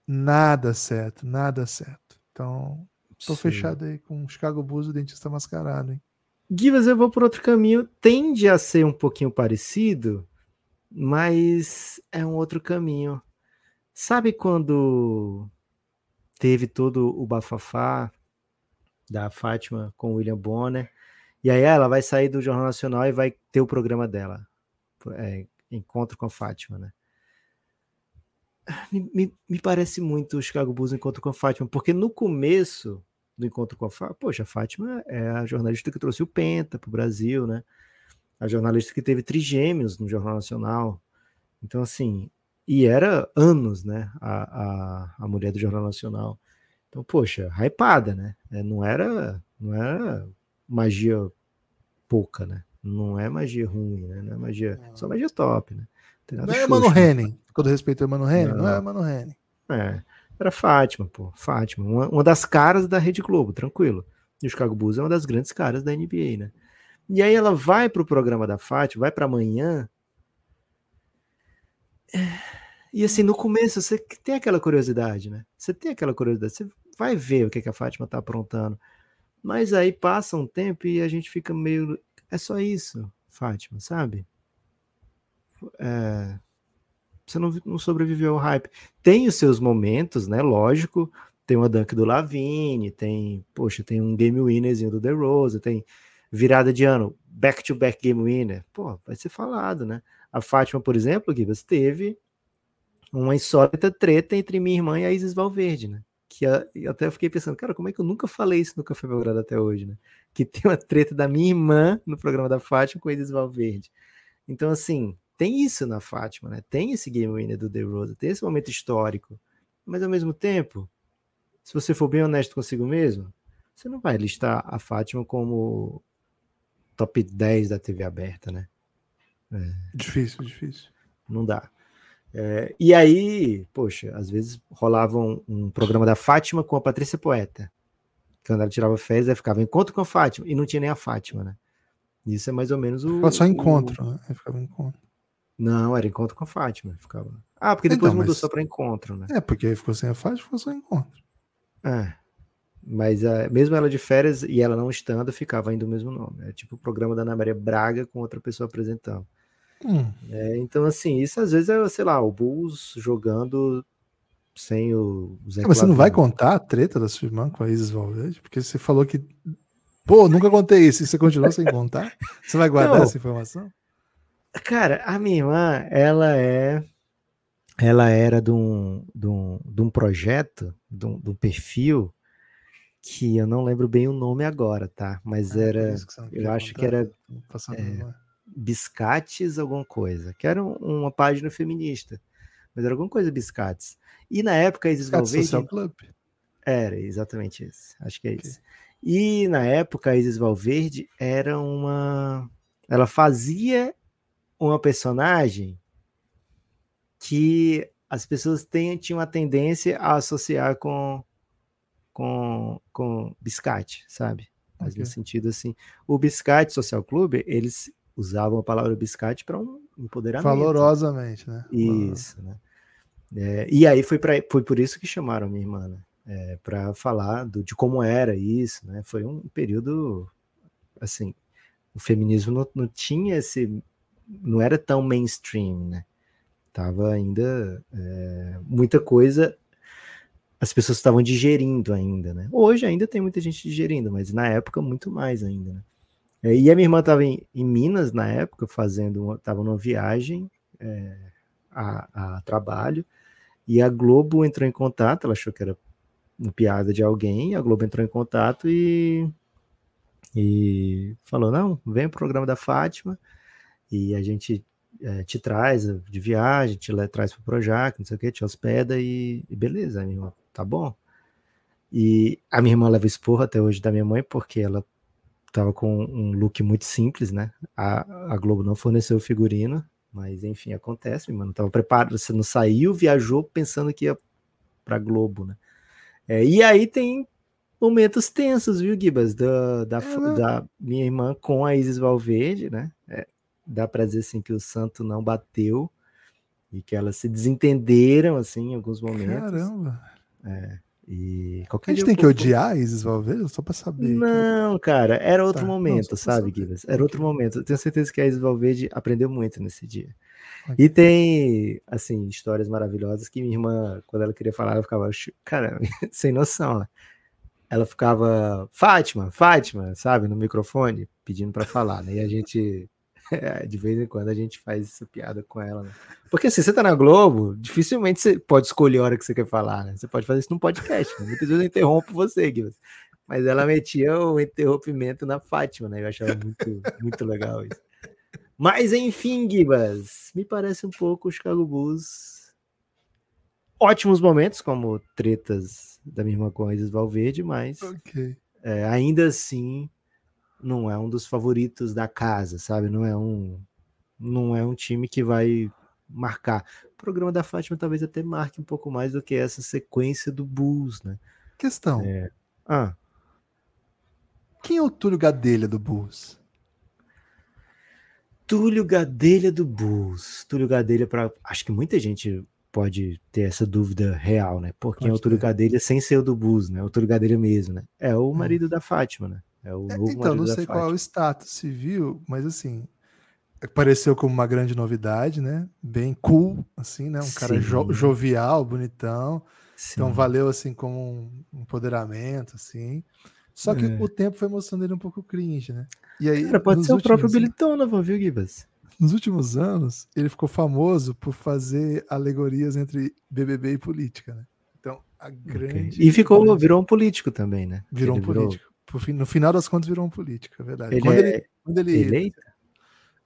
nada certo, nada certo. Então, tô Sim. fechado aí com o Chicago Bulls o Dentista Mascarado, hein? Givas, eu vou por outro caminho. Tende a ser um pouquinho parecido, mas é um outro caminho. Sabe quando teve todo o bafafá da Fátima com o William Bonner. E aí ela vai sair do Jornal Nacional e vai ter o programa dela. É, encontro com a Fátima, né? Me, me, me, parece muito o Chicago Bulls Encontro com a Fátima, porque no começo do Encontro com a Fátima, poxa, a Fátima é a jornalista que trouxe o Penta para o Brasil, né? A jornalista que teve trigêmeos no Jornal Nacional. Então, assim, e era anos, né? A, a, a mulher do Jornal Nacional. Então, poxa, hypada, né? É, não era, não era magia pouca, né? Não é magia ruim, né? Não é magia, não. só magia top, né? Não, não é Mano Henning, né? quando respeito é Mano Henning, não, não é Mano Henning. É, era Fátima, pô, Fátima, uma, uma das caras da Rede Globo, tranquilo. E o Chicago Bulls é uma das grandes caras da NBA, né? E aí ela vai pro programa da Fátima, vai para amanhã. É e assim, no começo, você tem aquela curiosidade, né? Você tem aquela curiosidade, você vai ver o que, que a Fátima tá aprontando. Mas aí passa um tempo e a gente fica meio. É só isso, Fátima, sabe? É... Você não, não sobreviveu ao hype. Tem os seus momentos, né? Lógico. Tem uma dunk do Lavine, tem, poxa, tem um game winnerzinho do The Rose, tem virada de ano, back-to-back -back game winner. Pô, vai ser falado, né? A Fátima, por exemplo, Gibas, teve uma insólita treta entre minha irmã e a Isis Valverde, né? Que eu até fiquei pensando, cara, como é que eu nunca falei isso no Café Belgrado até hoje, né? Que tem uma treta da minha irmã no programa da Fátima com Isis Valverde. Então, assim, tem isso na Fátima, né? Tem esse game winner do The Rose, tem esse momento histórico. Mas ao mesmo tempo, se você for bem honesto consigo mesmo, você não vai listar a Fátima como top 10 da TV aberta, né? É. Difícil, difícil. Não dá. É, e aí, poxa, às vezes rolava um, um, programa da Fátima com a Patrícia Poeta. Quando ela tirava férias, ela ficava encontro com a Fátima, e não tinha nem a Fátima, né? Isso é mais ou menos o. Ficava só encontro, o... né? Ficava encontro. Não, era encontro com a Fátima. Ficava... Ah, porque depois então, mudou mas... só para encontro, né? É, porque aí ficou sem a Fátima, ficou só encontro. É. Mas uh, mesmo ela de férias e ela não estando, ficava ainda o mesmo nome. É tipo o programa da Ana Maria Braga com outra pessoa apresentando. Hum. É, então, assim, isso às vezes é, sei lá, o Bulls jogando sem o Zé é, Mas você não vai contar a treta da sua irmã com a Isis Valverde? Porque você falou que. Pô, nunca contei isso. E você continuou sem contar? Você vai guardar não. essa informação? Cara, a minha irmã, ela é. Ela era de um, de um, de um projeto, de um, de um perfil que eu não lembro bem o nome agora, tá? Mas ah, era. Eu acho que era. É, Biscates alguma coisa, que era uma página feminista, mas era alguma coisa Biscates. E na época Isis Valverde... Social Club. Era, exatamente isso, acho que é okay. isso. E na época a Isis Valverde era uma... Ela fazia uma personagem que as pessoas tinham a tendência a associar com com, com biscate, sabe? Faz okay. sentido assim. O Biscate Social Clube, eles usavam a palavra biscate para um empoderamento. Valorosamente, né? Isso, né? É, e aí foi, pra, foi por isso que chamaram minha irmã, né? É, para falar do, de como era isso, né? Foi um período, assim, o feminismo não, não tinha esse, não era tão mainstream, né? Tava ainda é, muita coisa, as pessoas estavam digerindo ainda, né? Hoje ainda tem muita gente digerindo, mas na época muito mais ainda, né? É, e a minha irmã estava em, em, Minas na época, fazendo, estava numa viagem é, a, a, trabalho, e a Globo entrou em contato, ela achou que era uma piada de alguém, a Globo entrou em contato e, e falou, não, vem o programa da Fátima, e a gente é, te traz de viagem, te traz para o Projac, não sei o que, te hospeda e, e beleza, minha irmã, tá bom. E a minha irmã leva esporro até hoje da minha mãe, porque ela tava com um look muito simples, né? A, a Globo não forneceu o figurino, mas enfim, acontece, mano. Tava preparado, você não saiu, viajou pensando que ia pra Globo, né? É, e aí tem momentos tensos, viu, Gibas? Da, da, é, da, minha irmã com a Isis Valverde, né? É, dá pra dizer assim que o santo não bateu e que elas se desentenderam, assim, em alguns momentos. Caramba! É. E qualquer a gente tem que odiar Isis Valverde só para saber. Não, que... cara, era outro tá. momento, não, sabe, Guilherme? Era outro momento. Eu tenho certeza que a Isis Valverde aprendeu muito nesse dia. Okay. E tem, assim, histórias maravilhosas que minha irmã, quando ela queria falar, ela ficava, cara, sem noção. Né? Ela ficava, Fátima, Fátima, sabe, no microfone, pedindo para falar, né? E a gente de vez em quando a gente faz essa piada com ela, né? Porque assim, você tá na Globo, dificilmente você pode escolher a hora que você quer falar, né? Você pode fazer isso num podcast, né? Muitas vezes eu interrompo você, Guilherme. Mas ela metia o interrompimento na Fátima, né? Eu achava muito, muito legal isso. Mas enfim, Gibas, me parece um pouco os Chicago Bulls. Ótimos momentos, como tretas da minha irmã com a Isis Valverde, mas okay. é, ainda assim não é um dos favoritos da casa, sabe? Não é um não é um time que vai marcar. O programa da Fátima talvez até marque um pouco mais do que essa sequência do Bulls, né? Questão. É... Ah. Quem é o Túlio Gadelha do Bulls? Túlio Gadelha do Bulls. Túlio Gadelha para acho que muita gente pode ter essa dúvida real, né? Por quem é o Túlio Gadelha sem ser o do Bulls, né? O Túlio Gadelha mesmo, né? É o é. marido é. da Fátima, né? É o é, novo então, não sei qual é o status civil, mas assim, apareceu como uma grande novidade, né? Bem cool, assim, né? Um cara jo jovial, bonitão. Então, Sim. Então valeu assim como um empoderamento, assim. Só que é. o tempo foi mostrando ele um pouco cringe, né? E aí, Cara, pode ser últimos, o próprio Billy Donovan, viu, Gibas? Nos últimos anos, ele ficou famoso por fazer alegorias entre BBB e política, né? Então, a grande. Okay. E ficou, virou um político também, né? Virou ele um político. No final das contas virou um político, é verdade. Ele quando, é ele, quando ele eleito?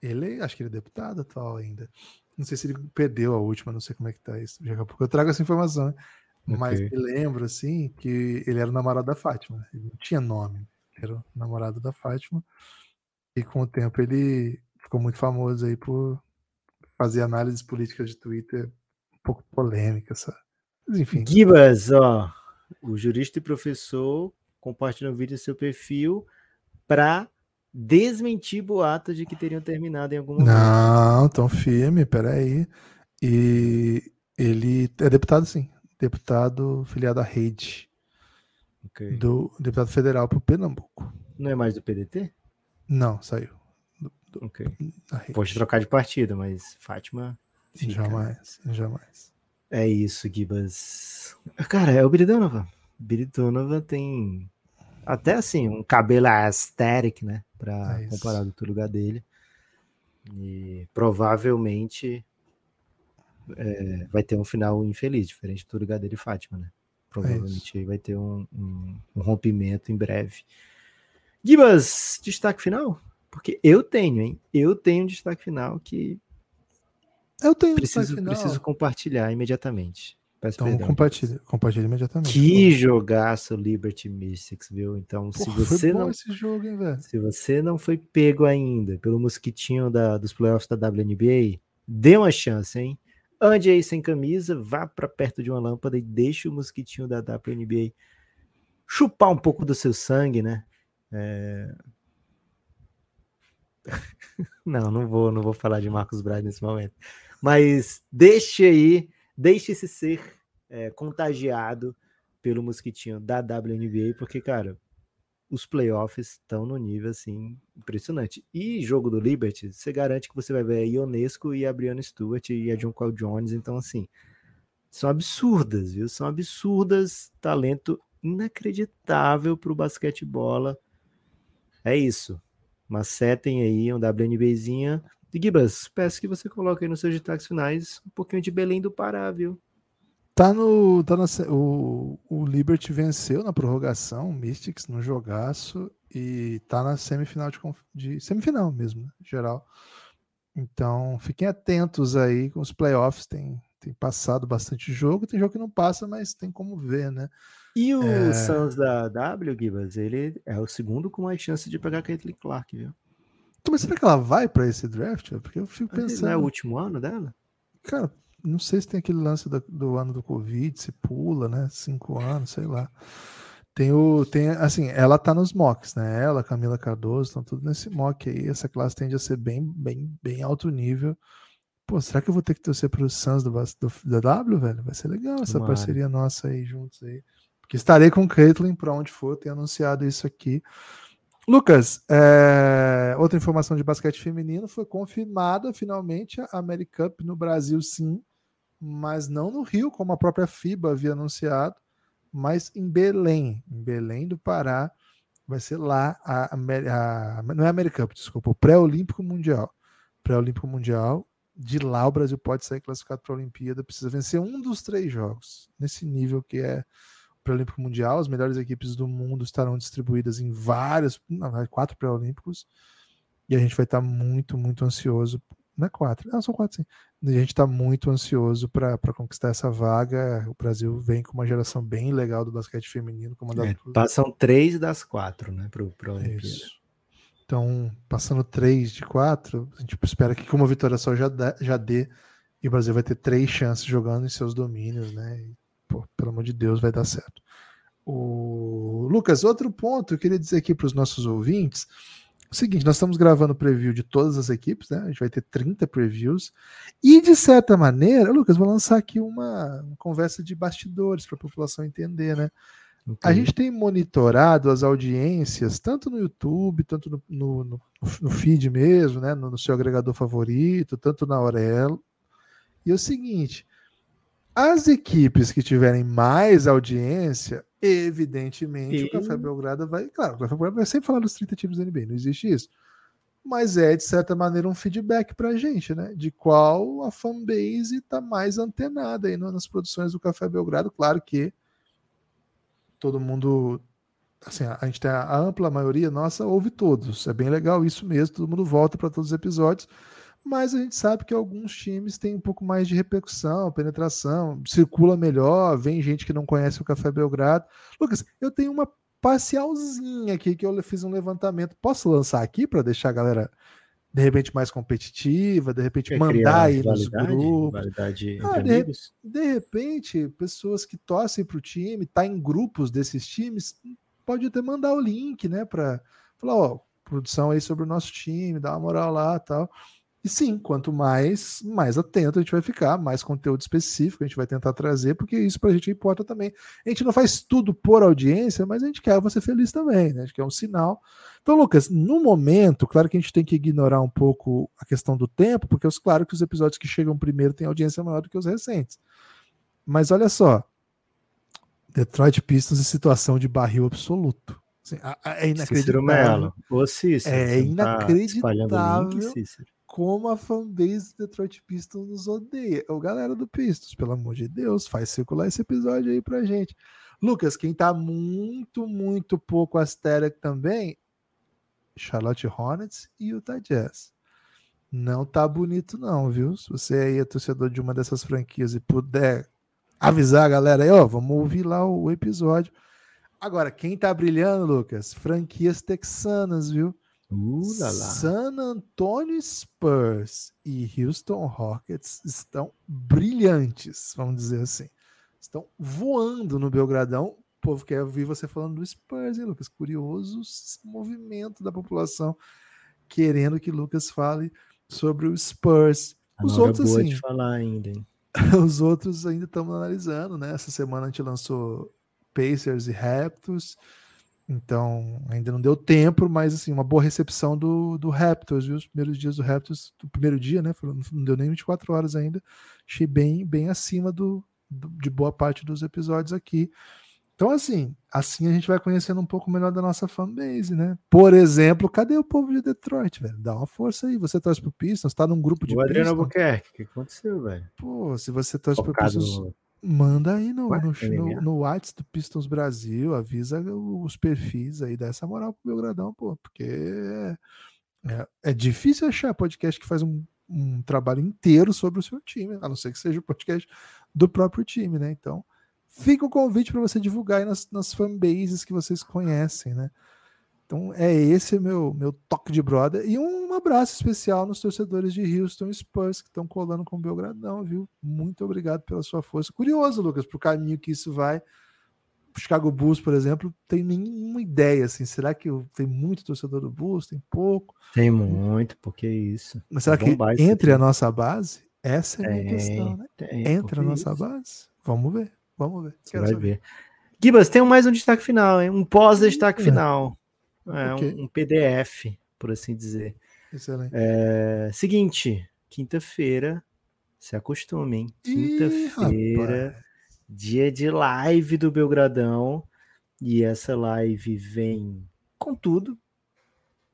Ele, acho que ele é deputado atual ainda. Não sei se ele perdeu a última, não sei como é que tá isso. Daqui a pouco eu trago essa informação. Né? Mas me lembro, assim, que ele era o namorado da Fátima. Ele não tinha nome. Era o namorado da Fátima. E com o tempo ele ficou muito famoso aí por fazer análises políticas de Twitter um pouco polêmicas, sabe? Mas, enfim. Gibas, ó. O jurista e professor compartilhou um vídeo no seu perfil para desmentir boatos de que teriam terminado em algum momento. Não, tão firme, peraí. E ele é deputado, sim. Deputado filiado à rede. Okay. Do deputado federal para o Pernambuco. Não é mais do PDT? Não, saiu. Do, do. Pode trocar de partido, mas Fátima. Fica. Jamais, jamais. É isso, Gibas. Cara, é o Biridonova. Biridonova tem até assim um cabelo aesthetic, né? Para é comparar do lugar dele. E provavelmente é, vai ter um final infeliz, diferente do lugar dele Fátima, né? Provavelmente é vai ter um, um, um, rompimento em breve. Gibas, destaque final? Porque eu tenho, hein? Eu tenho um destaque final que. Eu tenho preciso, final. preciso compartilhar imediatamente. Peço então perdão, compartilhe, compartilhe imediatamente. Que jogaço Liberty Mystics, viu? Então, Porra, se você não jogo, hein? Se você não foi pego ainda pelo mosquitinho da, dos playoffs da WNBA, dê uma chance, hein? Ande aí sem camisa, vá para perto de uma lâmpada e deixe o mosquitinho da WNBA chupar um pouco do seu sangue, né? É... não, não vou, não vou falar de Marcos Braz nesse momento. Mas deixe aí deixe-se ser é, contagiado pelo mosquitinho da WNBA, porque, cara, os playoffs estão no nível assim impressionante. E jogo do Liberty, você garante que você vai ver a Ionesco e a Brianna Stewart e a John Cole Jones, então assim, são absurdas, viu? São absurdas, talento inacreditável para o basquetebol. É isso. Macetem aí um WNBzinha Gibas, peço que você coloque aí nos seus destaques finais um pouquinho de Belém do Pará, viu? Tá no. Tá na, o, o Liberty venceu na prorrogação, o Mystics no jogaço, e tá na semifinal de, de semifinal mesmo, né, geral. Então, fiquem atentos aí com os playoffs. Tem, tem passado bastante jogo, tem jogo que não passa, mas tem como ver, né? E o é... Suns da W, Gibas, ele é o segundo com mais chance de pegar a Caitlyn Clark, viu? Mas será que ela vai para esse draft? Porque eu fico pensando. Não é o último ano dela? Cara, não sei se tem aquele lance do, do ano do Covid, se pula, né? Cinco anos, sei lá. Tem o. Tem, assim, ela tá nos mocks, né? Ela, Camila Cardoso, estão tudo nesse mock aí. Essa classe tende a ser bem, bem, bem alto nível. Pô, será que eu vou ter que torcer para os Suns do, do, da W, velho? Vai ser legal essa Tomara. parceria nossa aí juntos aí. Porque estarei com o Caitlyn para onde for, tenho anunciado isso aqui. Lucas, é, outra informação de basquete feminino foi confirmada finalmente a Americup no Brasil, sim, mas não no Rio, como a própria FIBA havia anunciado, mas em Belém, em Belém do Pará, vai ser lá a, a, não é a Americup, desculpa, o pré-olímpico mundial, pré-olímpico mundial. De lá o Brasil pode sair classificado para a Olimpíada, precisa vencer um dos três jogos nesse nível que é pré-olímpico mundial. As melhores equipes do mundo estarão distribuídas em vários, não, quatro pré-olímpicos. E a gente vai estar muito, muito ansioso. Não é quatro, não, são quatro sim. A gente está muito ansioso para conquistar essa vaga. O Brasil vem com uma geração bem legal do basquete feminino. Comandado é, por... Passam três das quatro, né, para o Olimpíada. Então, passando três de quatro, a gente espera que com uma vitória só já, já dê e o Brasil vai ter três chances jogando em seus domínios, né? Pô, pelo amor de Deus, vai dar certo. O Lucas, outro ponto eu queria dizer aqui para os nossos ouvintes. O seguinte, nós estamos gravando preview de todas as equipes, né? A gente vai ter 30 previews. E, de certa maneira, Lucas, vou lançar aqui uma, uma conversa de bastidores para a população entender, né? Okay. A gente tem monitorado as audiências, tanto no YouTube, tanto no, no, no, no feed mesmo, né? No, no, seu agregador favorito, tanto na Aurelo. E é o seguinte: as equipes que tiverem mais audiência, evidentemente e... o Café Belgrado vai. Claro, o Café Belgrado vai sempre falar dos 30 times da NBA, não existe isso. Mas é, de certa maneira, um feedback pra gente, né? De qual a fanbase tá mais antenada aí nas produções do Café Belgrado. Claro que todo mundo. Assim, a gente tem a ampla maioria nossa, ouve todos. É bem legal isso mesmo, todo mundo volta para todos os episódios mas a gente sabe que alguns times têm um pouco mais de repercussão, penetração, circula melhor, vem gente que não conhece o Café Belgrado. Lucas, eu tenho uma parcialzinha aqui que eu fiz um levantamento. Posso lançar aqui para deixar a galera de repente mais competitiva, de repente Quer mandar aí nos grupos. Ah, de, de, repente, pessoas que torcem para o time, tá em grupos desses times, pode até mandar o link, né, para falar, ó, produção aí sobre o nosso time, dá uma moral lá, tal. E sim, quanto mais mais atento a gente vai ficar, mais conteúdo específico a gente vai tentar trazer, porque isso para a gente importa também. A gente não faz tudo por audiência, mas a gente quer você feliz também, né? A gente quer um sinal. Então, Lucas, no momento, claro que a gente tem que ignorar um pouco a questão do tempo, porque é claro que os episódios que chegam primeiro têm audiência maior do que os recentes. Mas olha só, Detroit Pistons em situação de barril absoluto. Assim, é inacreditável. Ô, Cícero, é tá inacreditável. Tá link, como a fanbase do Detroit Pistons nos odeia. O galera do Pistons, pelo amor de Deus, faz circular esse episódio aí pra gente. Lucas, quem tá muito, muito pouco asteric também, Charlotte Hornets e Utah Jazz. Não tá bonito não, viu? Se você aí é torcedor de uma dessas franquias e puder avisar a galera aí, ó, vamos ouvir lá o episódio. Agora, quem tá brilhando, Lucas? Franquias texanas, viu? Uh, San Antonio Spurs e Houston Rockets estão brilhantes, vamos dizer assim. Estão voando no Belgradão. O povo quer ouvir você falando do Spurs, hein, Lucas? Curioso movimento da população querendo que Lucas fale sobre o Spurs. Os outros, assim. falar ainda, hein? Os outros ainda estamos analisando, né? Essa semana a gente lançou Pacers e Raptors. Então, ainda não deu tempo, mas assim, uma boa recepção do, do Raptors, viu? Os primeiros dias do Raptors, do primeiro dia, né? Não deu nem 24 horas ainda. Achei bem, bem acima do, do, de boa parte dos episódios aqui. Então, assim, assim a gente vai conhecendo um pouco melhor da nossa fanbase, né? Por exemplo, cadê o povo de Detroit, velho? Dá uma força aí. Você torce pro Pistons, tá num grupo de o Adriano Albuquerque, o que aconteceu, velho? Pô, se você torce Focado pro Pistons, Manda aí no, no, no, no WhatsApp do Pistons Brasil, avisa os perfis aí, dá essa moral pro Belgradão, pô, porque é, é, é difícil achar podcast que faz um, um, trabalho inteiro sobre o seu time, a não ser que seja o podcast do próprio time, né? Então, fica o convite para você divulgar aí nas, nas fanbases que vocês conhecem, né? Então é esse meu meu toque de brother e um abraço especial nos torcedores de Houston Spurs que estão colando com o Belgradão, viu? Muito obrigado pela sua força. Curioso, Lucas, para o caminho que isso vai. O Chicago Bulls, por exemplo, tem nenhuma ideia assim. Será que tem muito torcedor do Bulls? Tem pouco? Tem muito, porque é isso. Mas será que entre a nossa base? Essa é a minha tem, questão, né? Tem, entre a nossa isso. base? Vamos ver, vamos ver. Você vai saber. ver. Gibas, tem mais um destaque final, hein? Um pós-destaque final. É okay. um, um, PDF, por assim dizer. Excelente. É, seguinte, quinta-feira, se acostumem. Quinta-feira, dia de live do Belgradão. E essa live vem com tudo.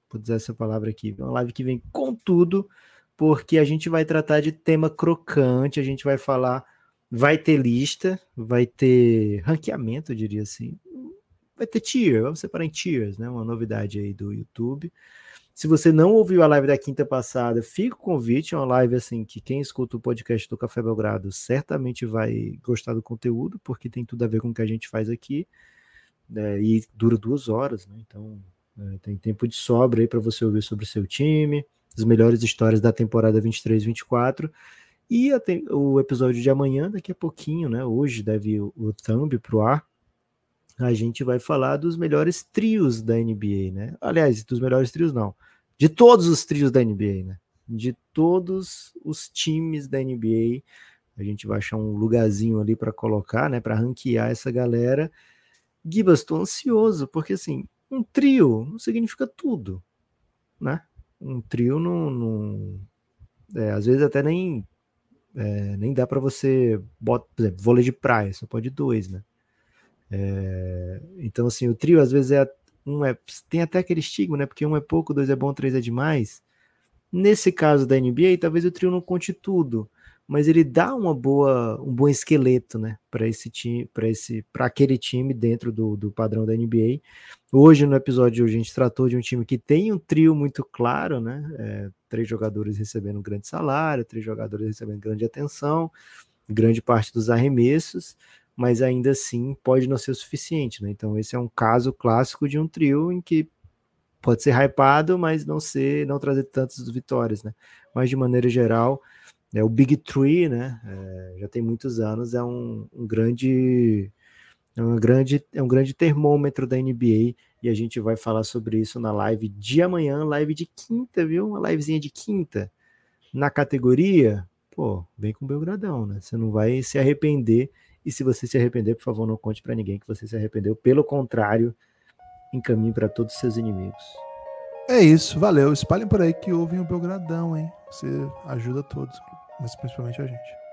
Vou dizer essa palavra aqui. Uma live que vem com tudo, porque a gente vai tratar de tema crocante, a gente vai falar. Vai ter lista, vai ter ranqueamento, eu diria assim vai ter tier, vamos separar em tiers, né? Uma novidade aí do YouTube. Se você não ouviu a live da quinta passada, fica o convite, é uma live assim que quem escuta o podcast do Café Belgrado certamente vai gostar do conteúdo, porque tem tudo a ver com o que a gente faz aqui. Né? E dura duas horas, né? Então é, tem tempo de sobra aí para você ouvir sobre o seu time, as melhores histórias da temporada 23-24. E o episódio de amanhã, daqui a pouquinho, né? Hoje deve ir o thumb pro ar a gente vai falar dos melhores trios da NBA, né? Aliás, dos melhores trios não, de todos os trios da NBA, né? De todos os times da NBA, a gente vai achar um lugarzinho ali para colocar, né? Para ranquear essa galera. Gibas, estou ansioso porque assim, um trio não significa tudo, né? Um trio não, não é, às vezes até nem é, nem dá para você bota, por exemplo, vôlei de praia, só pode dois, né? É, então, assim, o trio às vezes é um é tem até aquele estigma, né? Porque um é pouco, dois é bom, três é demais. Nesse caso da NBA, talvez o trio não conte tudo, mas ele dá uma boa, um bom esqueleto, né, para esse time, para esse, para aquele time dentro do, do padrão da NBA. Hoje no episódio a gente tratou de um time que tem um trio muito claro, né? É, três jogadores recebendo um grande salário, três jogadores recebendo grande atenção, grande parte dos arremessos, mas ainda assim pode não ser o suficiente, né? Então esse é um caso clássico de um trio em que pode ser hypado, mas não ser, não trazer tantas vitórias, né? Mas de maneira geral, é o Big Three, né? É, já tem muitos anos, é um, um grande é, uma grande, é um grande termômetro da NBA e a gente vai falar sobre isso na live de amanhã, live de quinta, viu? Uma livezinha de quinta. Na categoria, pô, vem com o Belgradão, né? Você não vai se arrepender. E se você se arrepender, por favor, não conte para ninguém que você se arrependeu. Pelo contrário, encaminhe para todos os seus inimigos. É isso, valeu. Espalhem por aí que ouvem o Belgradão, hein? Você ajuda todos, mas principalmente a gente.